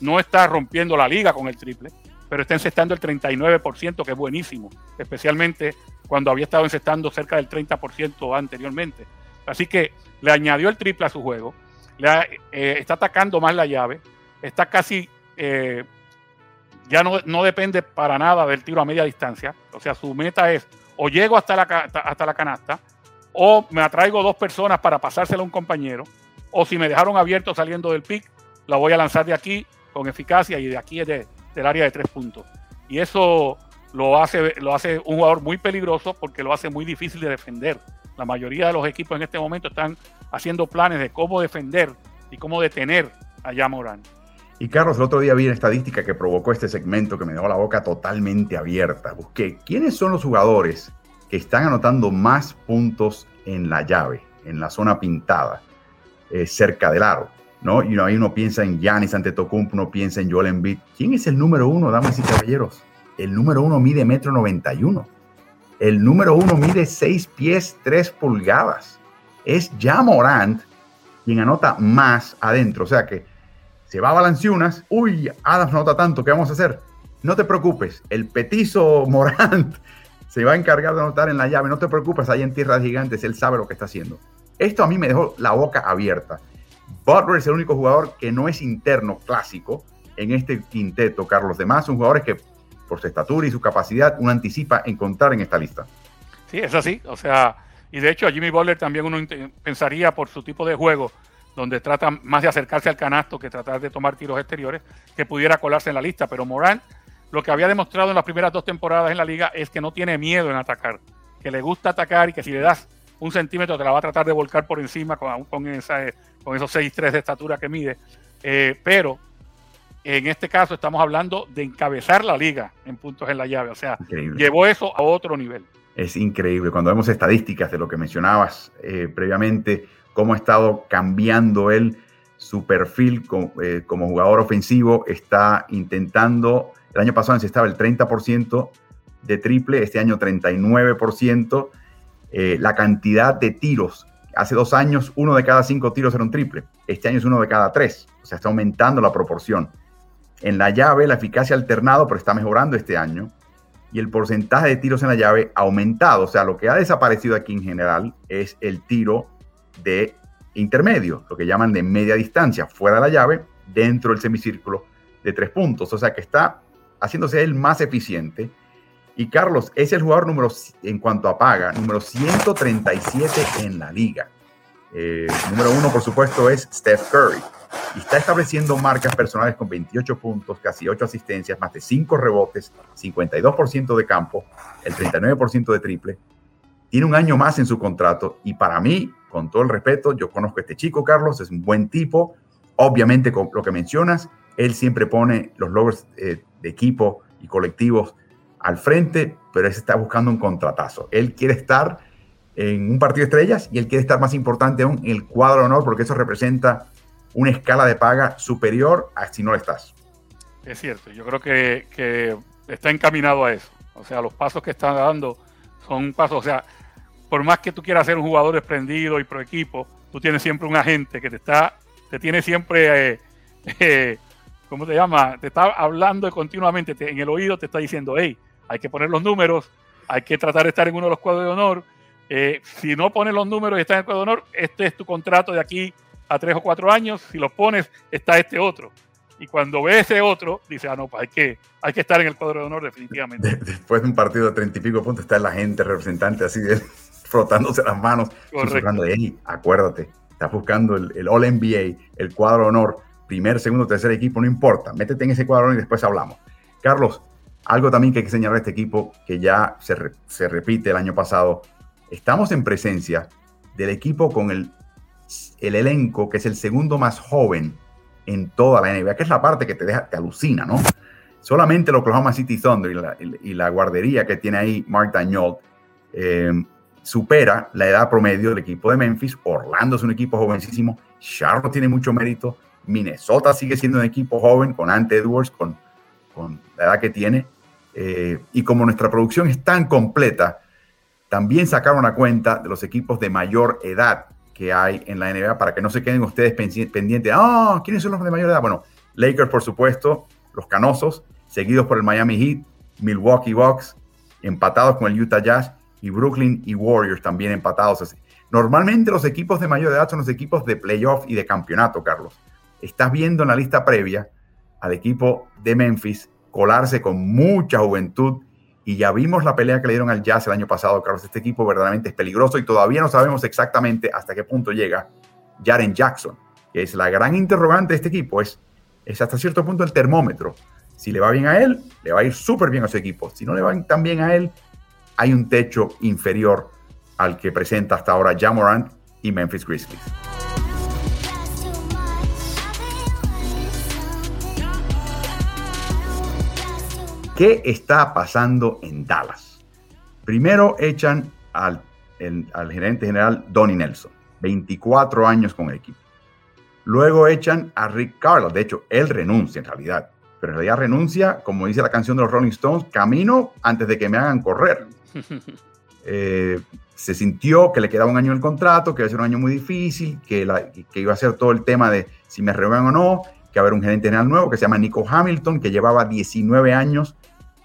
No está rompiendo la liga con el triple, pero está encestando el 39%, que es buenísimo, especialmente cuando había estado encestando cerca del 30% anteriormente. Así que le añadió el triple a su juego, le eh, está atacando más la llave, está casi, eh, ya no, depende para nada del tiro a media distancia, o sea, su meta es o llego hasta la canasta o me atraigo dos personas para pasársela a un compañero, o si me dejaron abierto saliendo del pick, la voy a lanzar de aquí con eficacia y de aquí es del área de tres puntos. Y eso lo hace, lo hace un jugador muy peligroso porque lo hace muy difícil de defender. La mayoría de los equipos en este momento están haciendo planes de cómo defender y cómo detener a Yamorán. Y Carlos, el otro día vi una estadística que provocó este segmento que me dejó la boca totalmente abierta. Busqué quiénes son los jugadores están anotando más puntos en la llave, en la zona pintada, eh, cerca del aro. ¿no? Y ahí uno piensa en Giannis Antetokounmpo, uno piensa en Joel Embiid. ¿Quién es el número uno, damas y caballeros? El número uno mide metro 91. El número uno mide 6 pies 3 pulgadas. Es ya Morant quien anota más adentro. O sea que se va a Balanciunas. Uy, Adams anota tanto. ¿Qué vamos a hacer? No te preocupes. El petizo Morant se va a encargar de anotar en la llave. No te preocupes. Ahí en Tierras Gigantes. Él sabe lo que está haciendo. Esto a mí me dejó la boca abierta. Butler es el único jugador que no es interno clásico en este quinteto, Carlos. Los demás son jugadores que, por su estatura y su capacidad, uno anticipa encontrar en esta lista. Sí, es así. O sea, y de hecho a Jimmy Butler también uno pensaría por su tipo de juego, donde trata más de acercarse al canasto que tratar de tomar tiros exteriores, que pudiera colarse en la lista. Pero Morán, lo que había demostrado en las primeras dos temporadas en la liga es que no tiene miedo en atacar, que le gusta atacar y que si le das un centímetro te la va a tratar de volcar por encima con, con, esa, con esos 6'3 de estatura que mide. Eh, pero en este caso estamos hablando de encabezar la liga en puntos en la llave. O sea, llevó eso a otro nivel. Es increíble. Cuando vemos estadísticas de lo que mencionabas eh, previamente, cómo ha estado cambiando él su perfil eh, como jugador ofensivo, está intentando, el año pasado estaba el 30% de triple, este año 39%. Eh, la cantidad de tiros. Hace dos años, uno de cada cinco tiros era un triple. Este año es uno de cada tres. O sea, está aumentando la proporción. En la llave, la eficacia alternado, pero está mejorando este año. Y el porcentaje de tiros en la llave ha aumentado. O sea, lo que ha desaparecido aquí en general es el tiro de intermedio, lo que llaman de media distancia, fuera de la llave, dentro del semicírculo de tres puntos. O sea, que está haciéndose él más eficiente y Carlos es el jugador número, en cuanto a paga, número 137 en la liga. Eh, número uno, por supuesto, es Steph Curry. Y está estableciendo marcas personales con 28 puntos, casi 8 asistencias, más de 5 rebotes, 52% de campo, el 39% de triple. Tiene un año más en su contrato y para mí, con todo el respeto, yo conozco a este chico, Carlos, es un buen tipo. Obviamente, con lo que mencionas, él siempre pone los logros eh, de equipo y colectivos al frente, pero él está buscando un contratazo. Él quiere estar en un partido de estrellas y él quiere estar más importante aún en el cuadro de honor porque eso representa una escala de paga superior a si no lo estás. Es cierto, yo creo que, está encaminado a eso. O sea, los pasos que está dando son pasos, o sea, por más que tú quieras ser un jugador desprendido y pro equipo, tú tienes siempre un agente que te está, te tiene siempre, eh, eh, ¿cómo te llama? Te está hablando continuamente en el oído, te está diciendo, hey, hay que poner los números, hay que tratar de estar en uno de los cuadros de honor. Eh, si no pones los números y estás en el cuadro de honor, este es tu contrato de aquí a tres o cuatro años. Si los pones, está este otro. Y cuando ve ese otro, dice, ah, no, pues hay que, hay que estar en el cuadro de honor definitivamente. después de un partido de treinta y pico puntos, está la gente representante así de frotándose las manos, susurrando, hey, acuérdate, estás buscando el, el All NBA, el cuadro de honor, primer, segundo, tercer equipo, no importa, métete en ese cuadro y después hablamos. Carlos, algo también que hay que señalar a este equipo, que ya se, repite el año pasado, estamos en presencia del equipo con el, el elenco que es el segundo más joven en toda la NBA, que es la parte que te deja, te alucina, ¿no? Solamente el Oklahoma City Thunder y la, guardería que tiene ahí Mark Dagnol eh, supera la edad promedio del equipo de Memphis. Orlando es un equipo jovencísimo. Charlotte tiene mucho mérito. Minnesota sigue siendo un equipo joven con Ante Edwards, con con la edad que tiene. Eh, y como nuestra producción es tan completa, también sacaron a cuenta de los equipos de mayor edad que hay en la NBA para que no se queden ustedes pendientes. Ah, ¿quiénes son los de mayor edad? Bueno, Lakers, por supuesto, los canosos, seguidos por el Miami Heat, Milwaukee Bucks, empatados con el Utah Jazz y Brooklyn y Warriors también empatados. Normalmente los equipos de mayor edad son los equipos de playoff y de campeonato, Carlos. Estás viendo en la lista previa al equipo de Memphis colarse con mucha juventud Y ya vimos la pelea que le dieron al Jazz el año pasado, Carlos. Este equipo verdaderamente es peligroso y todavía no sabemos exactamente hasta qué punto llega Jaren Jackson, que es la gran interrogante de este equipo. Es, es hasta cierto punto el termómetro. Si le va bien a él, le va a ir súper bien a su equipo. Si no le va tan bien a él, hay un techo inferior al que presenta hasta ahora Jamorant y Memphis Grizzlies. ¿Qué está pasando en Dallas? Primero echan al, gerente general Donnie Nelson, 24 años con el equipo. Luego echan a Rick Carlos. De hecho, él renuncia en realidad. Pero en realidad renuncia, como dice la canción de los Rolling Stones, camino antes de que me hagan correr. Eh, se sintió que le quedaba un año el contrato, que iba a ser un año muy difícil, que, que iba a ser todo el tema de si me renuevan o no, que a haber un gerente general nuevo que se llama Nico Hamilton, que llevaba 19 años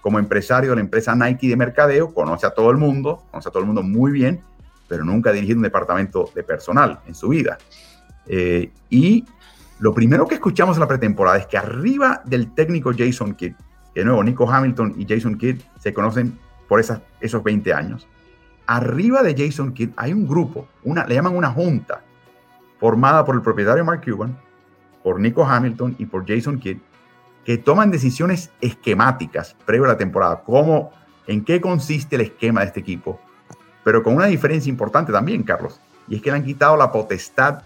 como empresario de la empresa Nike de mercadeo, conoce a todo el mundo, conoce a todo el mundo muy bien, pero nunca ha dirigido un departamento de personal en su vida. Eh, y lo primero que escuchamos en la pretemporada es que arriba del técnico Jason Kidd, que de nuevo Nico Hamilton y Jason Kidd se conocen por esas, esos 20 años, arriba de Jason Kidd hay un grupo, una, le llaman una junta, formada por el propietario Mark Cuban, por Nico Hamilton y por Jason Kidd, que toman decisiones esquemáticas previo a la temporada, cómo, en qué consiste el esquema de este equipo, pero con una diferencia importante también, Carlos, y es que le han quitado la potestad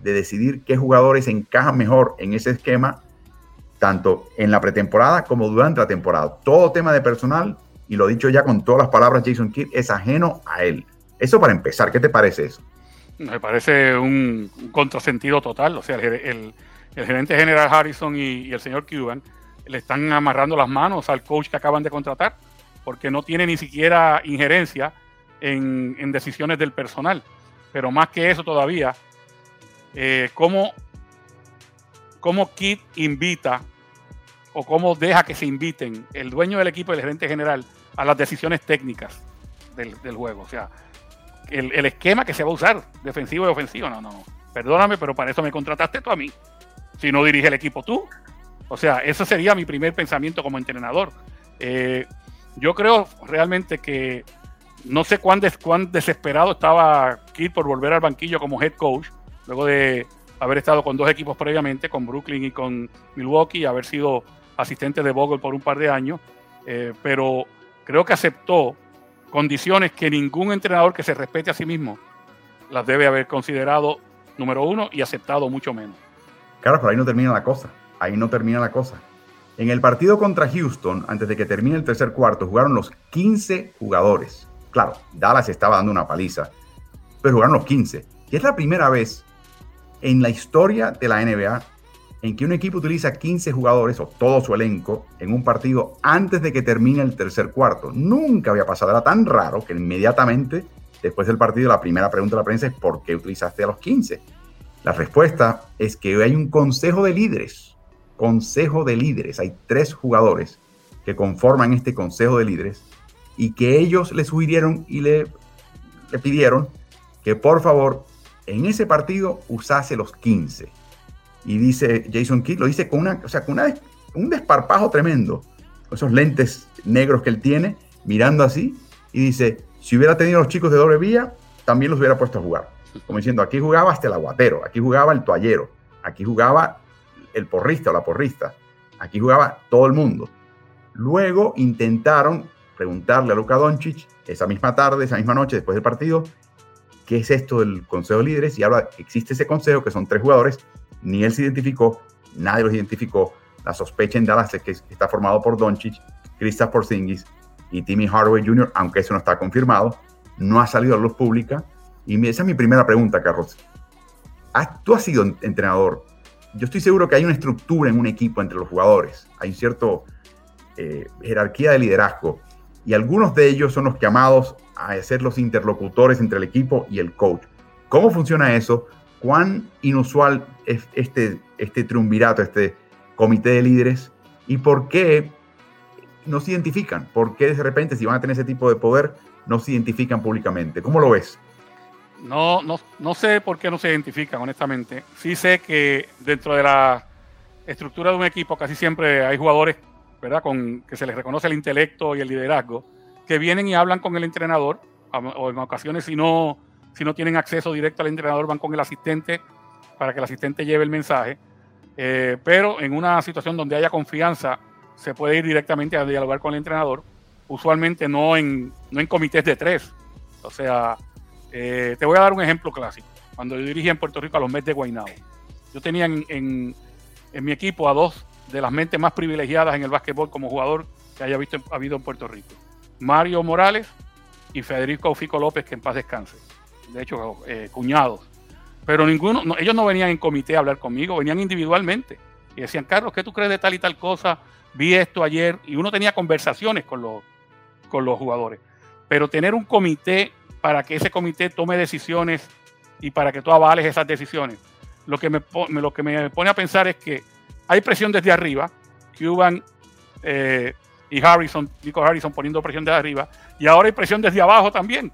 de decidir qué jugadores encajan mejor en ese esquema, tanto en la pretemporada como durante la temporada. Todo tema de personal, y lo dicho ya con todas las palabras Jason Kidd, es ajeno a él. Eso para empezar, ¿qué te parece eso? Me parece un, contrasentido total, o sea, el gerente general Harrison y, el señor Cuban le están amarrando las manos al coach que acaban de contratar, porque no tiene ni siquiera injerencia en, decisiones del personal. Pero más que eso todavía, eh, ¿cómo, cómo Kit invita o cómo deja que se inviten el dueño del equipo el gerente general a las decisiones técnicas del, juego? O sea, el, esquema que se va a usar, defensivo y ofensivo, no, no, perdóname, pero para eso me contrataste tú a mí si no dirige el equipo tú. O sea, ese sería mi primer pensamiento como entrenador. Eh, yo creo realmente que no sé cuán, desesperado estaba Kid por volver al banquillo como head coach, luego de haber estado con dos equipos previamente, con Brooklyn y con Milwaukee, y haber sido asistente de Bogle por un par de años, eh, pero creo que aceptó condiciones que ningún entrenador que se respete a sí mismo las debe haber considerado número uno y aceptado mucho menos. Claro, pero ahí no termina la cosa. Ahí no termina la cosa. En el partido contra Houston, antes de que termine el tercer cuarto, jugaron los 15 jugadores. Claro, Dallas estaba dando una paliza, pero jugaron los 15. Y es la primera vez en la historia de la NBA en que un equipo utiliza 15 jugadores o todo su elenco en un partido antes de que termine el tercer cuarto. Nunca había pasado, era tan raro que inmediatamente después del partido la primera pregunta de la prensa es ¿por qué utilizaste a los 15? La respuesta es que hay un consejo de líderes. Consejo de líderes. Hay tres jugadores que conforman este consejo de líderes y que ellos le sugirieron y le, le pidieron que por favor en ese partido usase los 15. Y dice Jason Kidd, lo dice con, una, o sea, con un desparpajo tremendo, con esos lentes negros que él tiene, mirando así, y dice, si hubiera tenido los chicos de doble vía, también los hubiera puesto a jugar. Como diciendo, aquí jugaba hasta el aguatero, aquí jugaba el toallero, aquí jugaba el porrista o la porrista, aquí jugaba todo el mundo. Luego intentaron preguntarle a Luka Doncic esa misma tarde, esa misma noche, después del partido, qué es esto del Consejo de Líderes, y ahora existe ese consejo que son tres jugadores, ni él se identificó, nadie los identificó, la sospecha en Dallas que está formado por Doncic, Kristaps Porzingis y Timmy Hardaway Jr., aunque eso no está confirmado, no ha salido a luz pública, y esa es mi primera pregunta, Carlos. Tú has sido entrenador. Yo estoy seguro que hay una estructura en un equipo entre los jugadores. Hay una cierta eh, jerarquía de liderazgo. Y algunos de ellos son los llamados a ser los interlocutores entre el equipo y el coach. ¿Cómo funciona eso? ¿Cuán inusual es este, este triunvirato, este comité de líderes? ¿Y por qué no se identifican? ¿Por qué de repente, si van a tener ese tipo de poder, no se identifican públicamente? ¿Cómo lo ves? No, no, no sé por qué no se identifican, honestamente. Sí sé que dentro de la estructura de un equipo casi siempre hay jugadores ¿verdad? Con que se les reconoce el intelecto y el liderazgo, que vienen y hablan con el entrenador, o en ocasiones si no, si no tienen acceso directo al entrenador, van con el asistente para que el asistente lleve el mensaje. Eh, pero en una situación donde haya confianza, se puede ir directamente a dialogar con el entrenador, usualmente no en, no en comités de tres. O sea, eh, te voy a dar un ejemplo clásico. Cuando yo dirigía en Puerto Rico a los Mets de Guaynabo, yo tenía en, en, mi equipo a dos de las mentes más privilegiadas en el básquetbol como jugador que haya visto habido en Puerto Rico. Mario Morales y Federico Fico López, que en paz descanse. De hecho, eh, cuñados. Pero ninguno, ellos no venían en comité a hablar conmigo, venían individualmente. Y decían, Carlos, ¿qué tú crees de tal y tal cosa? Vi esto ayer. Y uno tenía conversaciones con los, con los jugadores. Pero tener un comité para que ese comité tome decisiones y para que tú avales esas decisiones, lo que me, lo que me pone a pensar es que hay presión desde arriba, Cuban eh, y Harrison, Nico Harrison poniendo presión desde arriba, y ahora hay presión desde abajo también.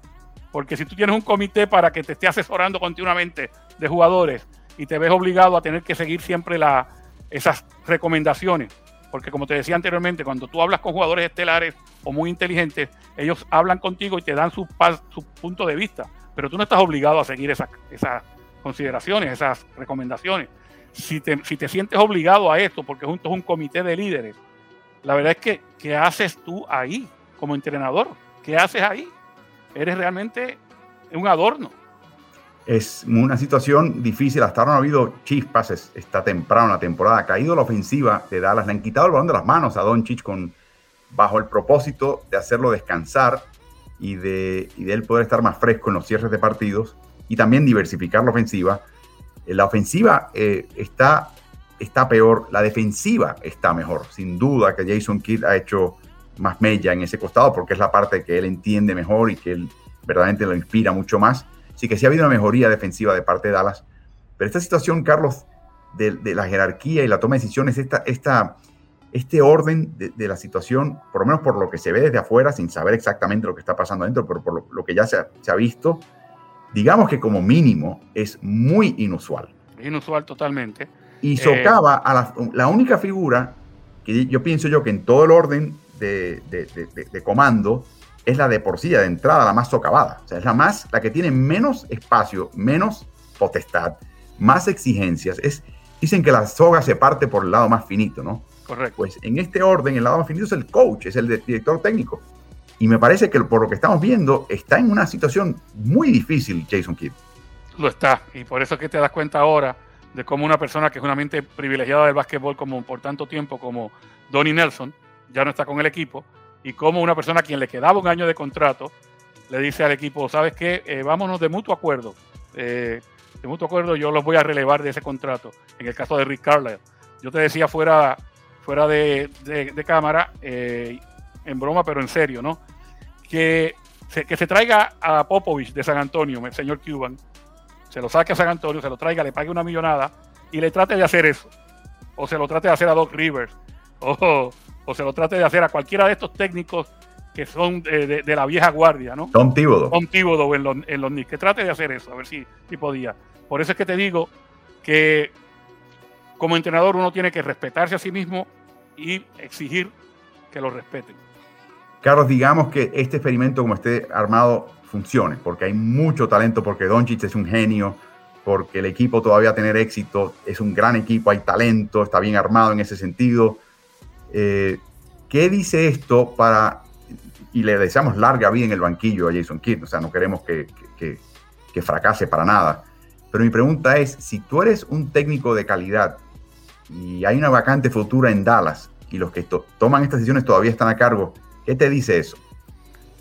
Porque si tú tienes un comité para que te esté asesorando continuamente de jugadores y te ves obligado a tener que seguir siempre la, esas recomendaciones, porque como te decía anteriormente, cuando tú hablas con jugadores estelares o muy inteligentes, ellos hablan contigo y te dan su, su punto de vista, pero tú no estás obligado a seguir esas, consideraciones, esas recomendaciones. Si te, si te sientes obligado a esto, porque junto es un comité de líderes, la verdad es que, ¿qué haces tú ahí como entrenador? ¿Qué haces ahí? Eres realmente un adorno. Es una situación difícil. Hasta ahora no ha habido chispas. Está temprano la temporada. Ha caído la ofensiva de Dallas. Le han quitado el balón de las manos a Don Chich con, bajo el propósito de hacerlo descansar y de, y de él poder estar más fresco en los cierres de partidos y también diversificar la ofensiva. Eh, la ofensiva eh, está, está peor. La defensiva está mejor. Sin duda que Jason Kidd ha hecho más mella en ese costado porque es la parte que él entiende mejor y que él verdaderamente lo inspira mucho más. Sí que sí ha habido una mejoría defensiva de parte de Dallas, pero esta situación, Carlos, de, la jerarquía y la toma de decisiones, esta, esta, este orden de, la situación, por lo menos por lo que se ve desde afuera, sin saber exactamente lo que está pasando adentro, pero por lo, que ya se ha, visto, digamos que como mínimo es muy inusual. Inusual totalmente. Y socava a la, la única figura que yo pienso yo que en todo el orden de, comando es la de por sí, de entrada, la más socavada. O sea, es la más, la que tiene menos espacio, menos potestad, más exigencias. Es, dicen que la soga se parte por el lado más finito, ¿no? Correcto. Pues en este orden, el lado más finito es el coach, es el director técnico. Y me parece que por lo que estamos viendo, está en una situación muy difícil Jason Kidd. Lo está. Y por eso es que te das cuenta ahora de cómo una persona que es una mente privilegiada del básquetbol como por tanto tiempo como Donnie Nelson, ya no está con el equipo, y como una persona a quien le quedaba un año de contrato le dice al equipo, ¿sabes qué? Eh, vámonos de mutuo acuerdo. Eh, de mutuo acuerdo yo los voy a relevar de ese contrato. En el caso de Rick Carlisle. Yo te decía fuera, fuera de, cámara, eh, en broma, pero en serio, ¿no? Que se, que se traiga a Popovich de San Antonio, el señor Cuban, se lo saque a San Antonio, se lo traiga, le pague una millonada y le trate de hacer eso. O se lo trate de hacer a Doc Rivers. o se lo trate de hacer a cualquiera de estos técnicos que son de, la vieja guardia, ¿no? Tom Tíbodo. Tom Tíbodo en los, en los que trate de hacer eso, a ver si, si podía. Por eso es que te digo que como entrenador uno tiene que respetarse a sí mismo y exigir que lo respeten. Carlos, digamos que este experimento como esté armado funcione, porque hay mucho talento, porque Doncic es un genio, porque el equipo todavía va a tener éxito, es un gran equipo, hay talento, está bien armado en ese sentido eh, ¿Qué dice esto para, y le deseamos larga vida en el banquillo a Jason Kidd, o sea, no queremos que, que, fracase para nada, pero mi pregunta es, si tú eres un técnico de calidad y hay una vacante futura en Dallas y los que toman estas decisiones todavía están a cargo, ¿qué te dice eso?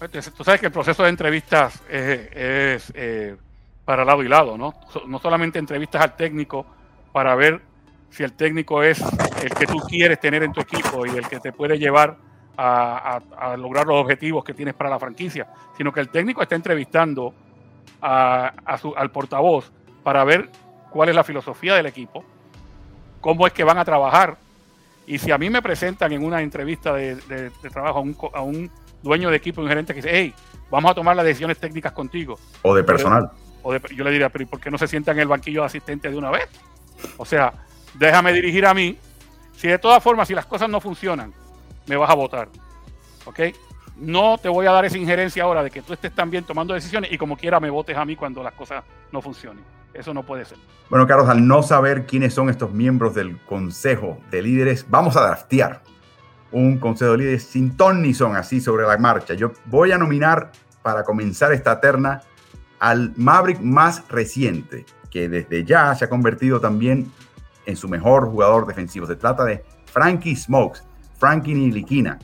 Pues, tú sabes que el proceso de entrevistas es, eh, para lado y lado, ¿no? No solamente entrevistas al técnico para ver si el técnico es el que tú quieres tener en tu equipo y el que te puede llevar a, lograr los objetivos que tienes para la franquicia, sino que el técnico está entrevistando al portavoz para ver cuál es la filosofía del equipo, cómo es que van a trabajar. Y si a mí me presentan en una entrevista de, trabajo a un, dueño de equipo, un gerente que dice, hey, vamos a tomar las decisiones técnicas contigo. O de personal. o yo le diría, pero ¿por qué no se sientan en el banquillo de asistente de una vez? O sea, déjame dirigir a mí. Si de todas formas, si las cosas no funcionan, me vas a votar. ¿Ok? No te voy a dar esa injerencia ahora de que tú estés también tomando decisiones y como quiera me votes a mí cuando las cosas no funcionen. Eso no puede ser. Bueno, Carlos, al no saber quiénes son estos miembros del Consejo de Líderes, vamos a draftear un Consejo de Líderes sin ton ni son, así sobre la marcha. Yo voy a nominar para comenzar esta terna al Maverick más reciente, que desde ya se ha convertido también en su mejor jugador defensivo. Se trata de Frankie Smokes, Frankie Niliquina.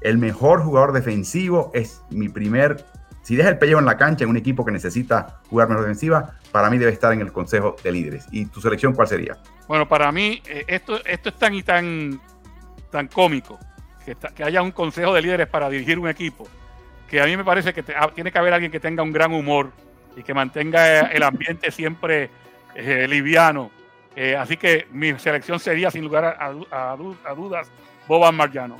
El mejor jugador defensivo es mi primer. Si deja el pellejo en la cancha en un equipo que necesita jugar mejor defensiva, para mí debe estar en el Consejo de Líderes. ¿Y tu selección cuál sería? Bueno, para mí eh, esto, esto es tan y tan, tan cómico que, que haya un Consejo de Líderes para dirigir un equipo, que a mí me parece que ah, tiene que haber alguien que tenga un gran humor y que mantenga el ambiente siempre eh, liviano. Eh, así que mi selección sería, sin lugar a, dudas, Boban Marjano.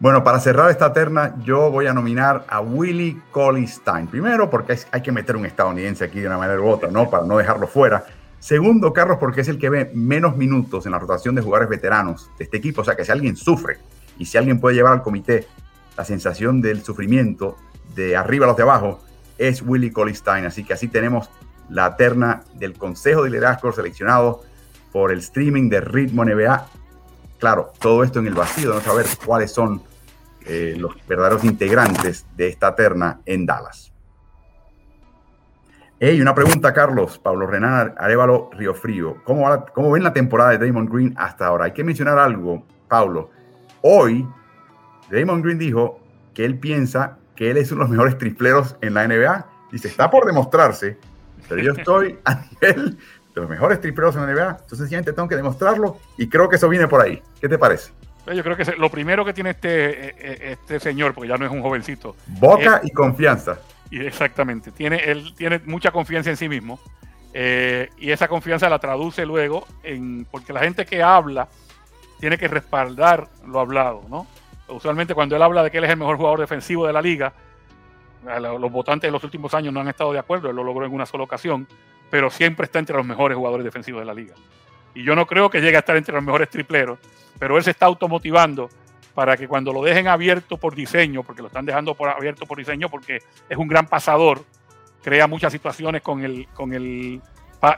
Bueno, para cerrar esta terna, yo voy a nominar a Willie Collistein. Primero, porque hay que meter un estadounidense aquí de una manera u otra, ¿no? Para no dejarlo fuera. Segundo, Carlos, porque es el que ve menos minutos en la rotación de jugadores veteranos de este equipo. O sea, que si alguien sufre y si alguien puede llevar al comité la sensación del sufrimiento de arriba a los de abajo, es Willie Colistein. Así que así tenemos la terna del Consejo de Liderazgo seleccionado por el streaming de Ritmo NBA. Claro, todo esto en el vacío no saber cuáles son eh, los verdaderos integrantes de esta terna en Dallas. Hey, una pregunta, Carlos, Pablo Renan Arevalo Río Frío. ¿Cómo, ¿Cómo ven la temporada de Damon Green hasta ahora? Hay que mencionar algo, Pablo. Hoy, Damon Green dijo que él piensa que él es uno de los mejores tripleros en la NBA. Dice, está por demostrarse, pero yo estoy a nivel de los mejores tripleros en la NBA. Entonces, sencillamente tengo que demostrarlo y creo que eso viene por ahí. ¿Qué te parece? Yo creo que lo primero que tiene este, e, e, este señor, porque ya no es un jovencito. Boca y confianza. Exactamente. Tiene, él tiene mucha confianza en sí mismo. Eh, y esa confianza la traduce luego en. Porque la gente que habla tiene que respaldar lo hablado, ¿no? usualmente cuando él habla de que él es el mejor jugador defensivo de la liga, los votantes de los últimos años no han estado de acuerdo, él lo logró en una sola ocasión, pero siempre está entre los mejores jugadores defensivos de la liga. Y yo no creo que llegue a estar entre los mejores tripleros, pero él se está automotivando para que cuando lo dejen abierto por diseño, porque lo están dejando por, abierto por diseño porque es un gran pasador, crea muchas situaciones con el, con el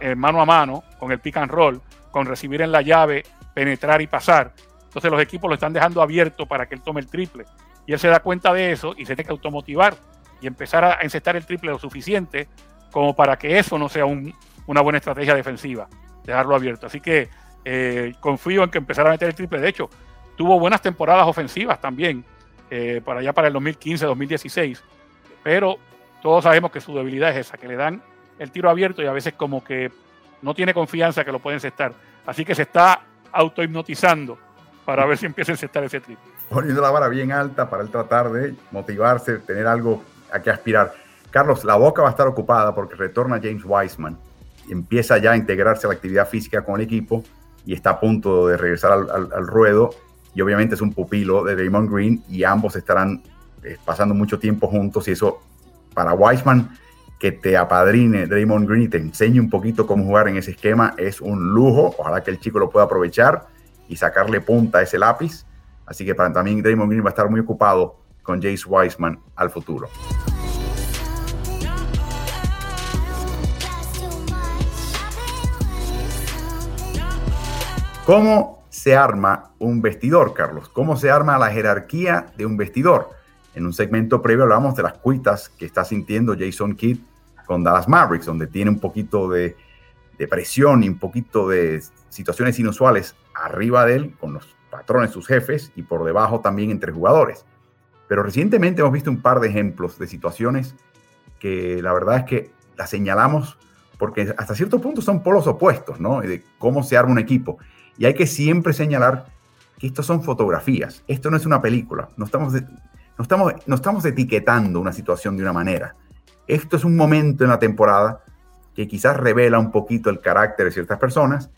eh, mano a mano, con el pick and roll, con recibir en la llave, penetrar y pasar. Entonces los equipos lo están dejando abierto para que él tome el triple. Y él se da cuenta de eso y se tiene que automotivar y empezar a encestar el triple lo suficiente como para que eso no sea una buena estrategia defensiva, dejarlo abierto. Así que eh, confío en que empezara a meter el triple. De hecho, tuvo buenas temporadas ofensivas también, eh, para allá para el 2015-2016, pero todos sabemos que su debilidad es esa, que le dan el tiro abierto y a veces como que no tiene confianza que lo pueden encestar. Así que se está autohipnotizando para ver si empieza a encestar ese triple. Poniendo la vara bien alta para él tratar de motivarse, tener algo a que aspirar. Carlos, la boca va a estar ocupada porque retorna James Wiseman empieza ya a integrarse a la actividad física con el equipo y está a punto de regresar al, ruedo. Y obviamente es un pupilo de Damon Green y ambos estarán eh, pasando mucho tiempo juntos y eso para Wiseman que te apadrine Draymond Green y te enseñe un poquito cómo jugar en ese esquema es un lujo. Ojalá que el chico lo pueda aprovechar y sacarle punta a ese lápiz. Así que para también Draymond Green va a estar muy ocupado con Jace Wiseman al futuro. ¿Cómo se arma un vestidor, Carlos? ¿Cómo se arma la jerarquía de un vestidor? En un segmento previo hablamos de las cuitas que está sintiendo Jason Kidd con Dallas Mavericks, donde tiene un poquito de, de presión y un poquito de situaciones inusuales arriba de él con los patrones, sus jefes, y por debajo también entre jugadores. Pero recientemente hemos visto un par de ejemplos de situaciones que la verdad es que las señalamos porque hasta cierto punto son polos opuestos, ¿no? De cómo se arma un equipo. Y hay que siempre señalar que esto son fotografías, esto no es una película, no estamos, no estamos, no estamos etiquetando una situación de una manera. Esto es un momento en la temporada que quizás revela un poquito el carácter de ciertas personas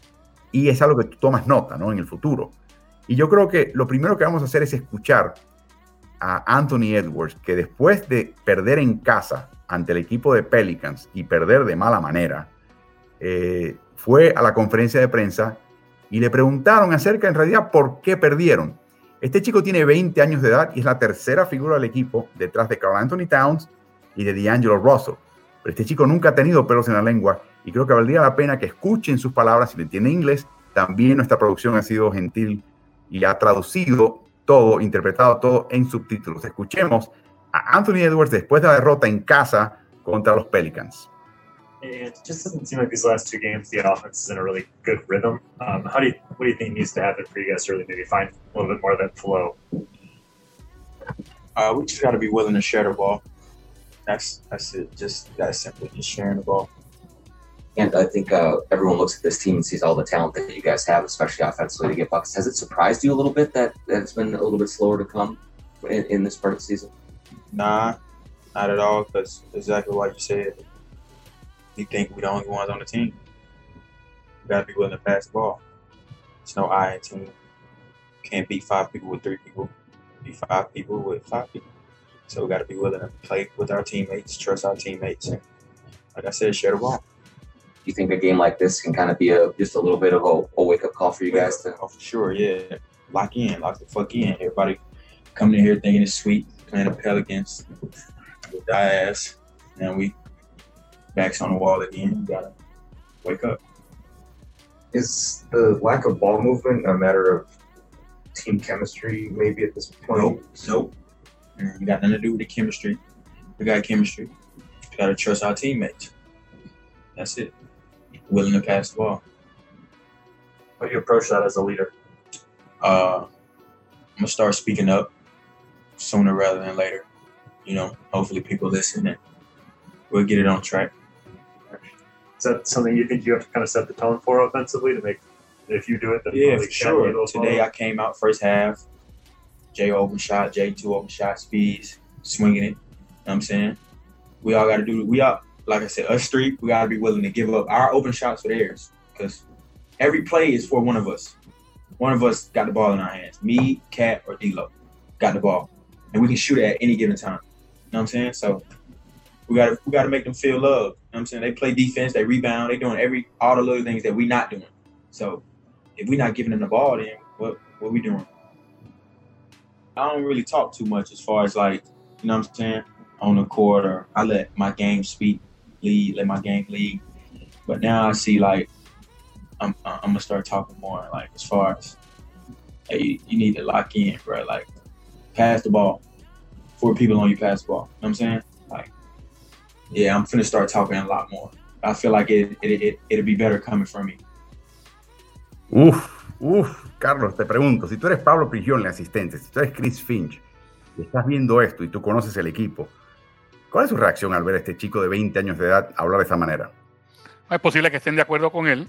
y es algo que tú tomas nota, ¿no? En el futuro. Y yo creo que lo primero que vamos a hacer es escuchar a Anthony Edwards, que después de perder en casa ante el equipo de Pelicans y perder de mala manera, eh, fue a la conferencia de prensa y le preguntaron acerca en realidad por qué perdieron. Este chico tiene 20 años de edad y es la tercera figura del equipo detrás de Carl Anthony Towns y de D'Angelo Russell. Pero este chico nunca ha tenido pelos en la lengua y creo que valdría la pena que escuchen sus palabras si le entiende inglés. También nuestra producción ha sido gentil y ha traducido todo, interpretado todo en subtítulos. Escuchemos a Anthony Edwards después de la derrota en casa contra los Pelicans. It just doesn't seem like these last two games the offense is in a really good rhythm. Um, how do you, what do you think needs to happen for you guys to really maybe find a little bit more of that flow? Uh, we just got to be willing to share the ball. That's that's it. Just that simple. Just sharing the ball. And I think uh, everyone looks at this team and sees all the talent that you guys have, especially offensively, to get buckets. Has it surprised you a little bit that, that it's been a little bit slower to come in, in this part of the season? Nah, not at all. Because exactly what you said, we think we're the only ones on the team. We got to be willing to pass the ball. It's no I in team. Can't beat five people with three people. Beat five people with five people. So we got to be willing to play with our teammates, trust our teammates, and like I said, share the ball. Do you think a game like this can kind of be a just a little bit of a, a wake up call for you guys to? Oh, for sure, yeah. Lock in, lock the fuck in. Everybody coming in here thinking it's sweet, playing the Pelicans with die ass, and we backs on the wall again. You gotta wake up. Is the lack of ball movement a matter of team chemistry, maybe at this point? Nope, nope. Mm, you got nothing to do with the chemistry. We got chemistry. We gotta trust our teammates. That's it. Willing to pass the ball. How do you approach that as a leader? Uh, I'm gonna start speaking up sooner rather than later. You know, hopefully people listen and we'll get it on track. Is that something you think you have to kind of set the tone for offensively to make? If you do it, then Yeah, for sure. Today I I came out first half. J open shot, J two open shot, speeds, swinging it. You know what I'm saying? We all got to do. We all, like I said, us three, we got to be willing to give up our open shots for theirs because every play is for one of us. One of us got the ball in our hands. Me, Cat, or D'Lo got the ball, and we can shoot it at any given time. You know what I'm saying? So we got to we got to make them feel love. You know what I'm saying? They play defense, they rebound, they doing every all the little things that we not doing. So if we not giving them the ball, then what what we doing? I don't really talk too much as far as like, you know what I'm saying, on the court or I let my game speak, lead, let my game lead. But now I see like I'm I'm gonna start talking more like as far as hey, you, need to lock in, bro. Like pass the ball. Four people on you pass the ball. You know what I'm saying? Like yeah, I'm finna start talking a lot more. I feel like it it, it it'll be better coming from me. Uf, uf, Carlos, te pregunto, si tú eres Pablo Prigioni, asistente, si tú eres Chris Finch, y estás viendo esto y tú conoces el equipo, ¿cuál es su reacción al ver a este chico de 20 años de edad hablar de esa manera? Es posible que estén de acuerdo con él,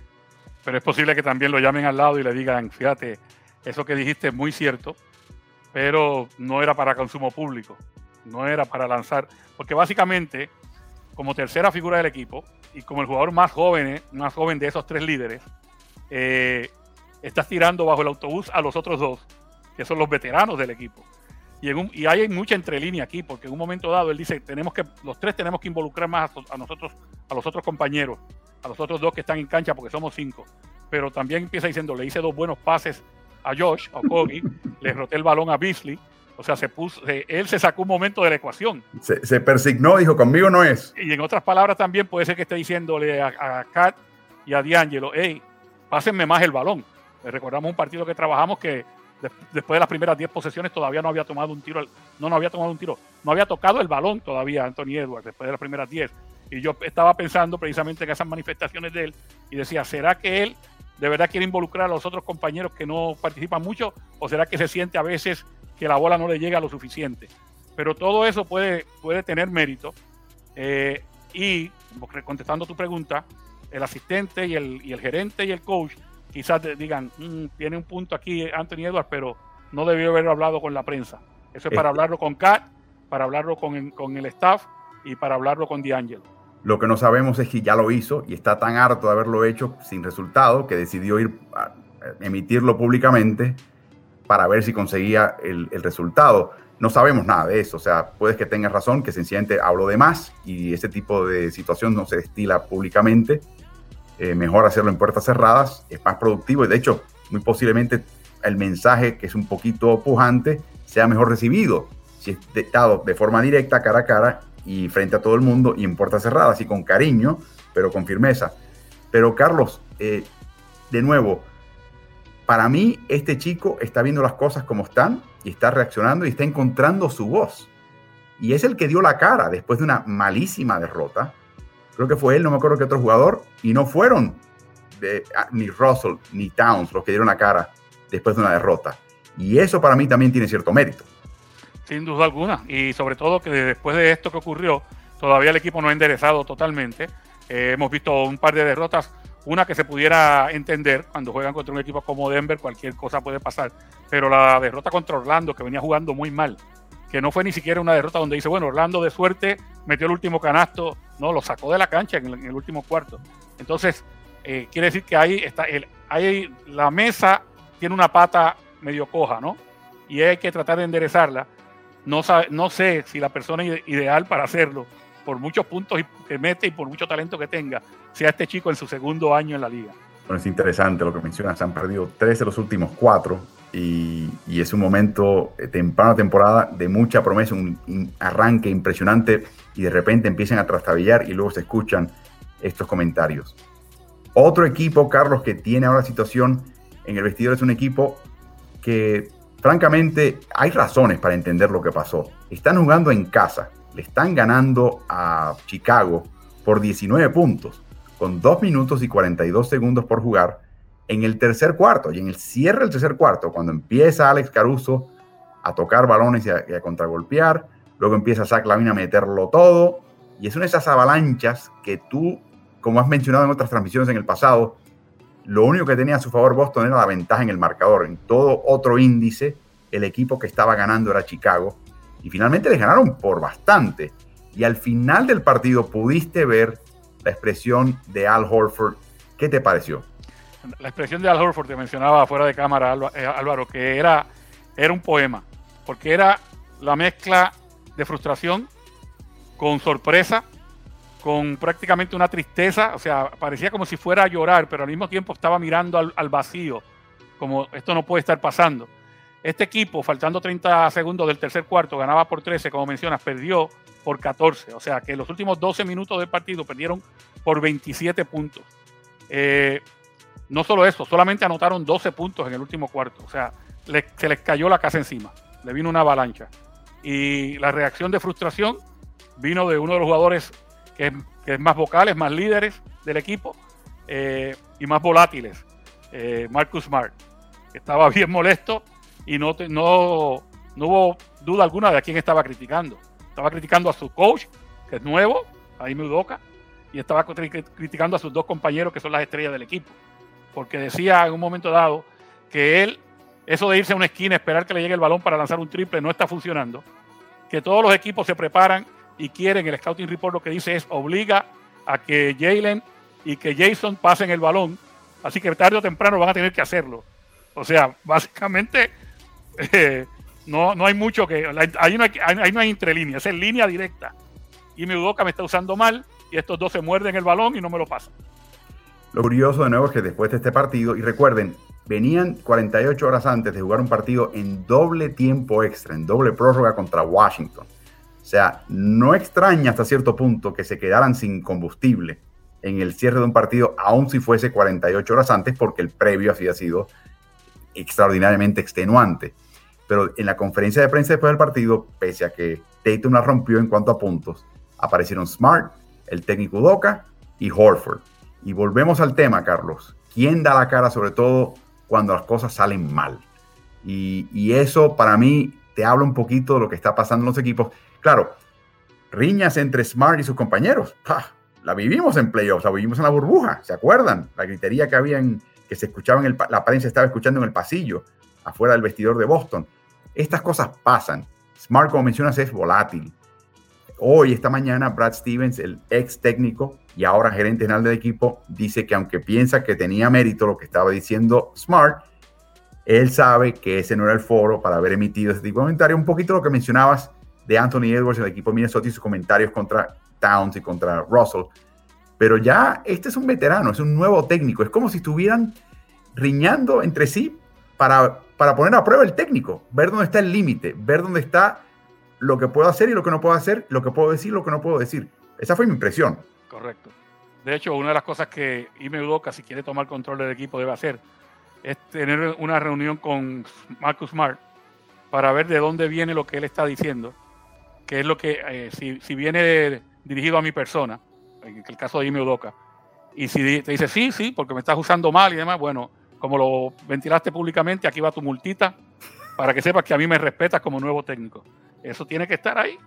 pero es posible que también lo llamen al lado y le digan, fíjate, eso que dijiste es muy cierto, pero no era para consumo público, no era para lanzar, porque básicamente, como tercera figura del equipo y como el jugador más joven, más joven de esos tres líderes, eh, estás tirando bajo el autobús a los otros dos, que son los veteranos del equipo. Y, en un- y hay mucha entrelínea aquí, porque en un momento dado él dice, tenemos que, los tres tenemos que involucrar más a, a nosotros, a los otros compañeros, a los otros dos que están en cancha, porque somos cinco. Pero también empieza diciendo, le hice dos buenos pases a Josh, a Kogi, le roté el balón a Beasley, o sea, se puso, se- él se sacó un momento de la ecuación. Se, se persignó, dijo, conmigo no es. Y en otras palabras también puede ser que esté diciéndole a, a Kat y a D'Angelo, hey, pásenme más el balón. Recordamos un partido que trabajamos que de- después de las primeras 10 posesiones todavía no había tomado un tiro, no, no había tomado un tiro, no había tocado el balón todavía Anthony Edwards después de las primeras 10. Y yo estaba pensando precisamente en esas manifestaciones de él y decía, ¿será que él de verdad quiere involucrar a los otros compañeros que no participan mucho o será que se siente a veces que la bola no le llega lo suficiente? Pero todo eso puede, puede tener mérito. Eh, y contestando tu pregunta, el asistente y el, y el gerente y el coach quizás digan, "Mm, tiene un punto aquí Anthony Edwards, pero no debió haber hablado con la prensa. Eso es para Eh. hablarlo con Kat, para hablarlo con, el- con el staff y para hablarlo con D'Angelo. Lo que no sabemos es que ya lo hizo y está tan harto de haberlo hecho sin resultado que decidió ir a a emitirlo públicamente para ver si conseguía el, el resultado. No sabemos nada de eso, o sea, puedes que tengas razón, que sencillamente habló de más y ese tipo de situación no se destila públicamente. Eh, mejor hacerlo en puertas cerradas, es más productivo y de hecho, muy posiblemente el mensaje que es un poquito pujante sea mejor recibido. Si es dado de forma directa, cara a cara y frente a todo el mundo y en puertas cerradas y con cariño, pero con firmeza. Pero Carlos, eh, de nuevo, para mí este chico está viendo las cosas como están y está reaccionando y está encontrando su voz. Y es el que dio la cara después de una malísima derrota. Creo que fue él, no me acuerdo qué otro jugador, y no fueron ah, ni Russell ni Towns los que dieron la cara después de una derrota. Y eso para mí también tiene cierto mérito. Sin duda alguna. Y sobre todo que después de esto que ocurrió, todavía el equipo no ha enderezado totalmente. Eh, hemos visto un par de derrotas, una que se pudiera entender cuando juegan contra un equipo como Denver, cualquier cosa puede pasar. Pero la derrota contra Orlando, que venía jugando muy mal, que no fue ni siquiera una derrota donde dice, bueno, Orlando de suerte metió el último canasto, no, lo sacó de la cancha en el, último cuarto. Entonces, eh, quiere decir que ahí está, el, ahí la mesa tiene una pata medio coja, ¿no? Y hay que tratar de enderezarla. No, no sé si la persona ideal para hacerlo, por muchos puntos que mete y por mucho talento que tenga, sea este chico en su segundo año en la liga. Bueno, es interesante lo que mencionas. Han perdido tres de los últimos cuatro y, es un momento eh, temprano temporada de mucha promesa, un, arranque impresionante y de repente empiezan a trastabillar y luego se escuchan estos comentarios. Otro equipo, Carlos, que tiene ahora situación en el vestidor es un equipo que francamente hay razones para entender lo que pasó. Están jugando en casa, le están ganando a Chicago por 19 puntos, con 2 minutos y 42 segundos por jugar en el tercer cuarto. Y en el cierre del tercer cuarto, cuando empieza Alex Caruso a tocar balones y a, contragolpear, luego empieza Zach Lavin a meterlo todo. Y es una de esas avalanchas que tú, como has mencionado en otras transmisiones en el pasado, lo único que tenía a su favor Boston era la ventaja en el marcador. En todo otro índice, el equipo que estaba ganando era Chicago. Y finalmente les ganaron por bastante. Y al final del partido pudiste ver la expresión de Al Horford. ¿Qué te pareció? La expresión de Al Horford te mencionaba fuera de cámara, eh, Álvaro, que era, era un poema. Porque era la mezcla de frustración con sorpresa con prácticamente una tristeza, o sea, parecía como si fuera a llorar, pero al mismo tiempo estaba mirando al, vacío, como esto no puede estar pasando. Este equipo, faltando 30 segundos del tercer cuarto, ganaba por 13, como mencionas, perdió por 14, o sea que los últimos 12 minutos del partido perdieron por 27 puntos. Eh, no solo eso, solamente anotaron 12 puntos en el último cuarto, o sea, se les cayó la casa encima, le vino una avalancha. Y la reacción de frustración vino de uno de los jugadores que, es más vocales, más líderes del equipo eh, y más volátiles. Eh, Marcus Smart, estaba bien molesto y no, no, no hubo duda alguna de a quién estaba criticando. Estaba criticando a su coach, que es nuevo, Jaime Udoka, y estaba criticando a sus dos compañeros, que son las estrellas del equipo. Porque decía en un momento dado que él, eso de irse a una esquina, esperar que le llegue el balón para lanzar un triple, no está funcionando. Que todos los equipos se preparan y quieren, el Scouting Report lo que dice es obliga a que Jalen y que Jason pasen el balón. Así que tarde o temprano van a tener que hacerlo. O sea, básicamente eh, no, no hay mucho que... Ahí no hay, ahí no hay es en línea directa. Y mi Udoka me está usando mal y estos dos se muerden el balón y no me lo pasan. Lo curioso de nuevo es que después de este partido, y recuerden, venían 48 horas antes de jugar un partido en doble tiempo extra, en doble prórroga contra Washington. O sea, no extraña hasta cierto punto que se quedaran sin combustible en el cierre de un partido, aun si fuese 48 horas antes, porque el previo había sido extraordinariamente extenuante. Pero en la conferencia de prensa después del partido, pese a que Tatum la rompió en cuanto a puntos, aparecieron Smart, el técnico Doca y Horford. Y volvemos al tema, Carlos. ¿Quién da la cara sobre todo cuando las cosas salen mal? Y, eso para mí te habla un poquito de lo que está pasando en los equipos. Claro, riñas entre Smart y sus compañeros. La vivimos en playoffs, la vivimos en la burbuja, ¿se acuerdan? La gritería que habían, que se escuchaba en el, la estaba escuchando en el pasillo, afuera del vestidor de Boston. Estas cosas pasan. Smart, como mencionas, es volátil. Hoy, esta mañana, Brad Stevens, el ex técnico y ahora gerente general del equipo, dice que aunque piensa que tenía mérito lo que estaba diciendo Smart, él sabe que ese no era el foro para haber emitido ese tipo de comentario. Un poquito lo que mencionabas de Anthony Edwards, el equipo de Minnesota y sus comentarios contra Towns y contra Russell. Pero ya este es un veterano, es un nuevo técnico. Es como si estuvieran riñando entre sí para, para poner a prueba el técnico, ver dónde está el límite, ver dónde está lo que puedo hacer y lo que no puedo hacer, lo que puedo decir y lo que no puedo decir. Esa fue mi impresión. Correcto. De hecho, una de las cosas que Ime Udoka, si quiere tomar control del equipo, debe hacer es tener una reunión con Marcus Smart para ver de dónde viene lo que él está diciendo, que es lo que, eh, si, si, viene dirigido a mi persona, en el caso de Ime Udoka, y si te dice sí, sí, porque me estás usando mal y demás, bueno, como lo ventilaste públicamente, aquí va tu multita para que sepas que a mí me respetas como nuevo técnico. Eso tiene que estar ahí.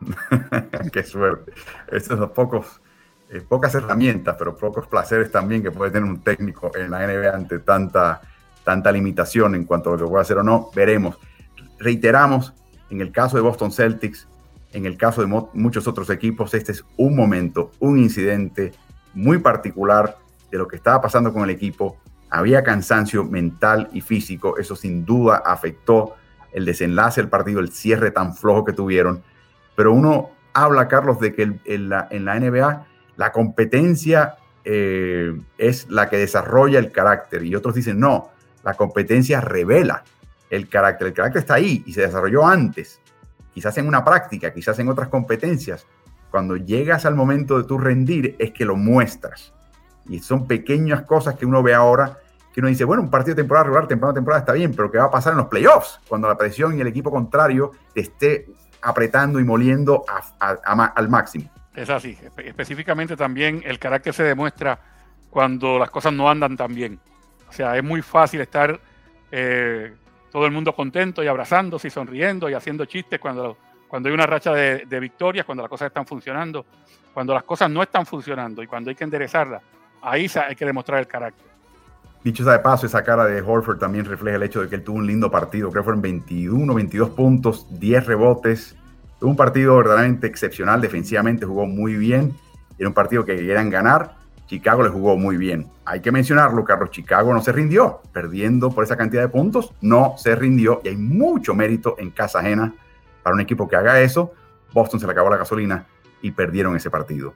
Qué suerte. Esos son pocos, eh, pocas herramientas, pero pocos placeres también que puede tener un técnico en la NBA ante tanta, tanta limitación en cuanto a lo que puede hacer o no. Veremos. Reiteramos, en el caso de Boston Celtics, en el caso de muchos otros equipos, este es un momento, un incidente muy particular de lo que estaba pasando con el equipo. Había cansancio mental y físico, eso sin duda afectó el desenlace del partido, el cierre tan flojo que tuvieron. Pero uno habla, Carlos, de que en la, NBA la competencia eh, es la que desarrolla el carácter y otros dicen, no, la competencia revela el carácter. El carácter está ahí y se desarrolló antes, quizás en una práctica, quizás en otras competencias. Cuando llegas al momento de tu rendir es que lo muestras. Y son pequeñas cosas que uno ve ahora que uno dice, bueno, un partido de temporada regular, temporada temporada está bien, pero ¿qué va a pasar en los playoffs? Cuando la presión y el equipo contrario te esté apretando y moliendo al máximo. Es así. específicamente también el carácter se demuestra cuando las cosas no andan tan bien. O sea, es muy fácil estar eh, todo el mundo contento y abrazándose y sonriendo y haciendo chistes cuando, cuando hay una racha de, de victorias, cuando las cosas están funcionando. Cuando las cosas no están funcionando y cuando hay que enderezarlas, ahí hay que demostrar el carácter. Dicho sea de paso, esa cara de Horford también refleja el hecho de que él tuvo un lindo partido. Creo que fueron 21, 22 puntos, 10 rebotes. Tuvo un partido verdaderamente excepcional. Defensivamente jugó muy bien. Era un partido que querían ganar. Chicago le jugó muy bien. Hay que mencionarlo, Carlos. Chicago no se rindió. Perdiendo por esa cantidad de puntos, no se rindió. Y hay mucho mérito en casa ajena para un equipo que haga eso. Boston se le acabó la gasolina y perdieron ese partido.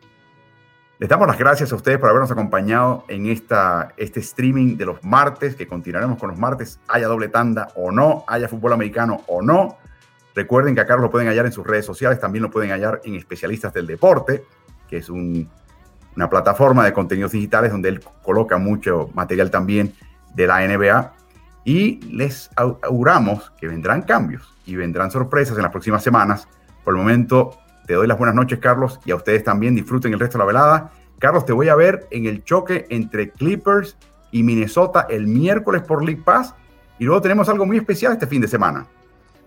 Les damos las gracias a ustedes por habernos acompañado en esta, este streaming de los martes, que continuaremos con los martes, haya doble tanda o no, haya fútbol americano o no. Recuerden que a Carlos lo pueden hallar en sus redes sociales, también lo pueden hallar en Especialistas del Deporte, que es una plataforma de contenidos digitales donde él coloca mucho material también de la NBA. Y les auguramos que vendrán cambios y vendrán sorpresas en las próximas semanas. Por el momento, te doy las buenas noches, Carlos, y a ustedes también disfruten el resto de la velada. Carlos, te voy a ver en el choque entre Clippers y Minnesota el miércoles por League Pass. Y luego tenemos algo muy especial este fin de semana.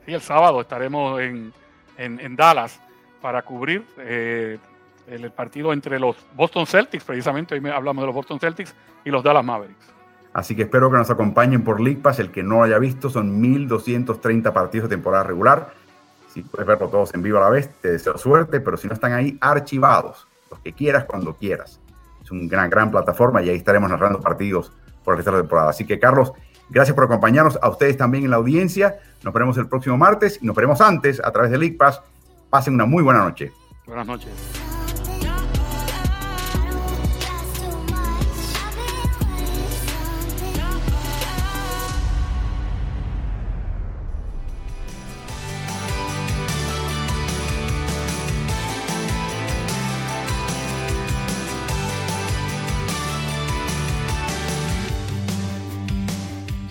Sí, el sábado estaremos en, Dallas para cubrir eh, el partido entre los Boston Celtics, precisamente hoy hablamos de los Boston Celtics y los Dallas Mavericks. Así que espero que nos acompañen por League Pass. El que no lo haya visto, son 1.230 partidos de temporada regular si puedes verlo todos en vivo a la vez, te deseo suerte, pero si no están ahí, archivados, los que quieras, cuando quieras. Es una gran, gran plataforma y ahí estaremos narrando partidos por el resto de la temporada. Así que, Carlos, gracias por acompañarnos, a ustedes también en la audiencia. Nos veremos el próximo martes y nos veremos antes a través de League Pass. Pasen una muy buena noche. Buenas noches.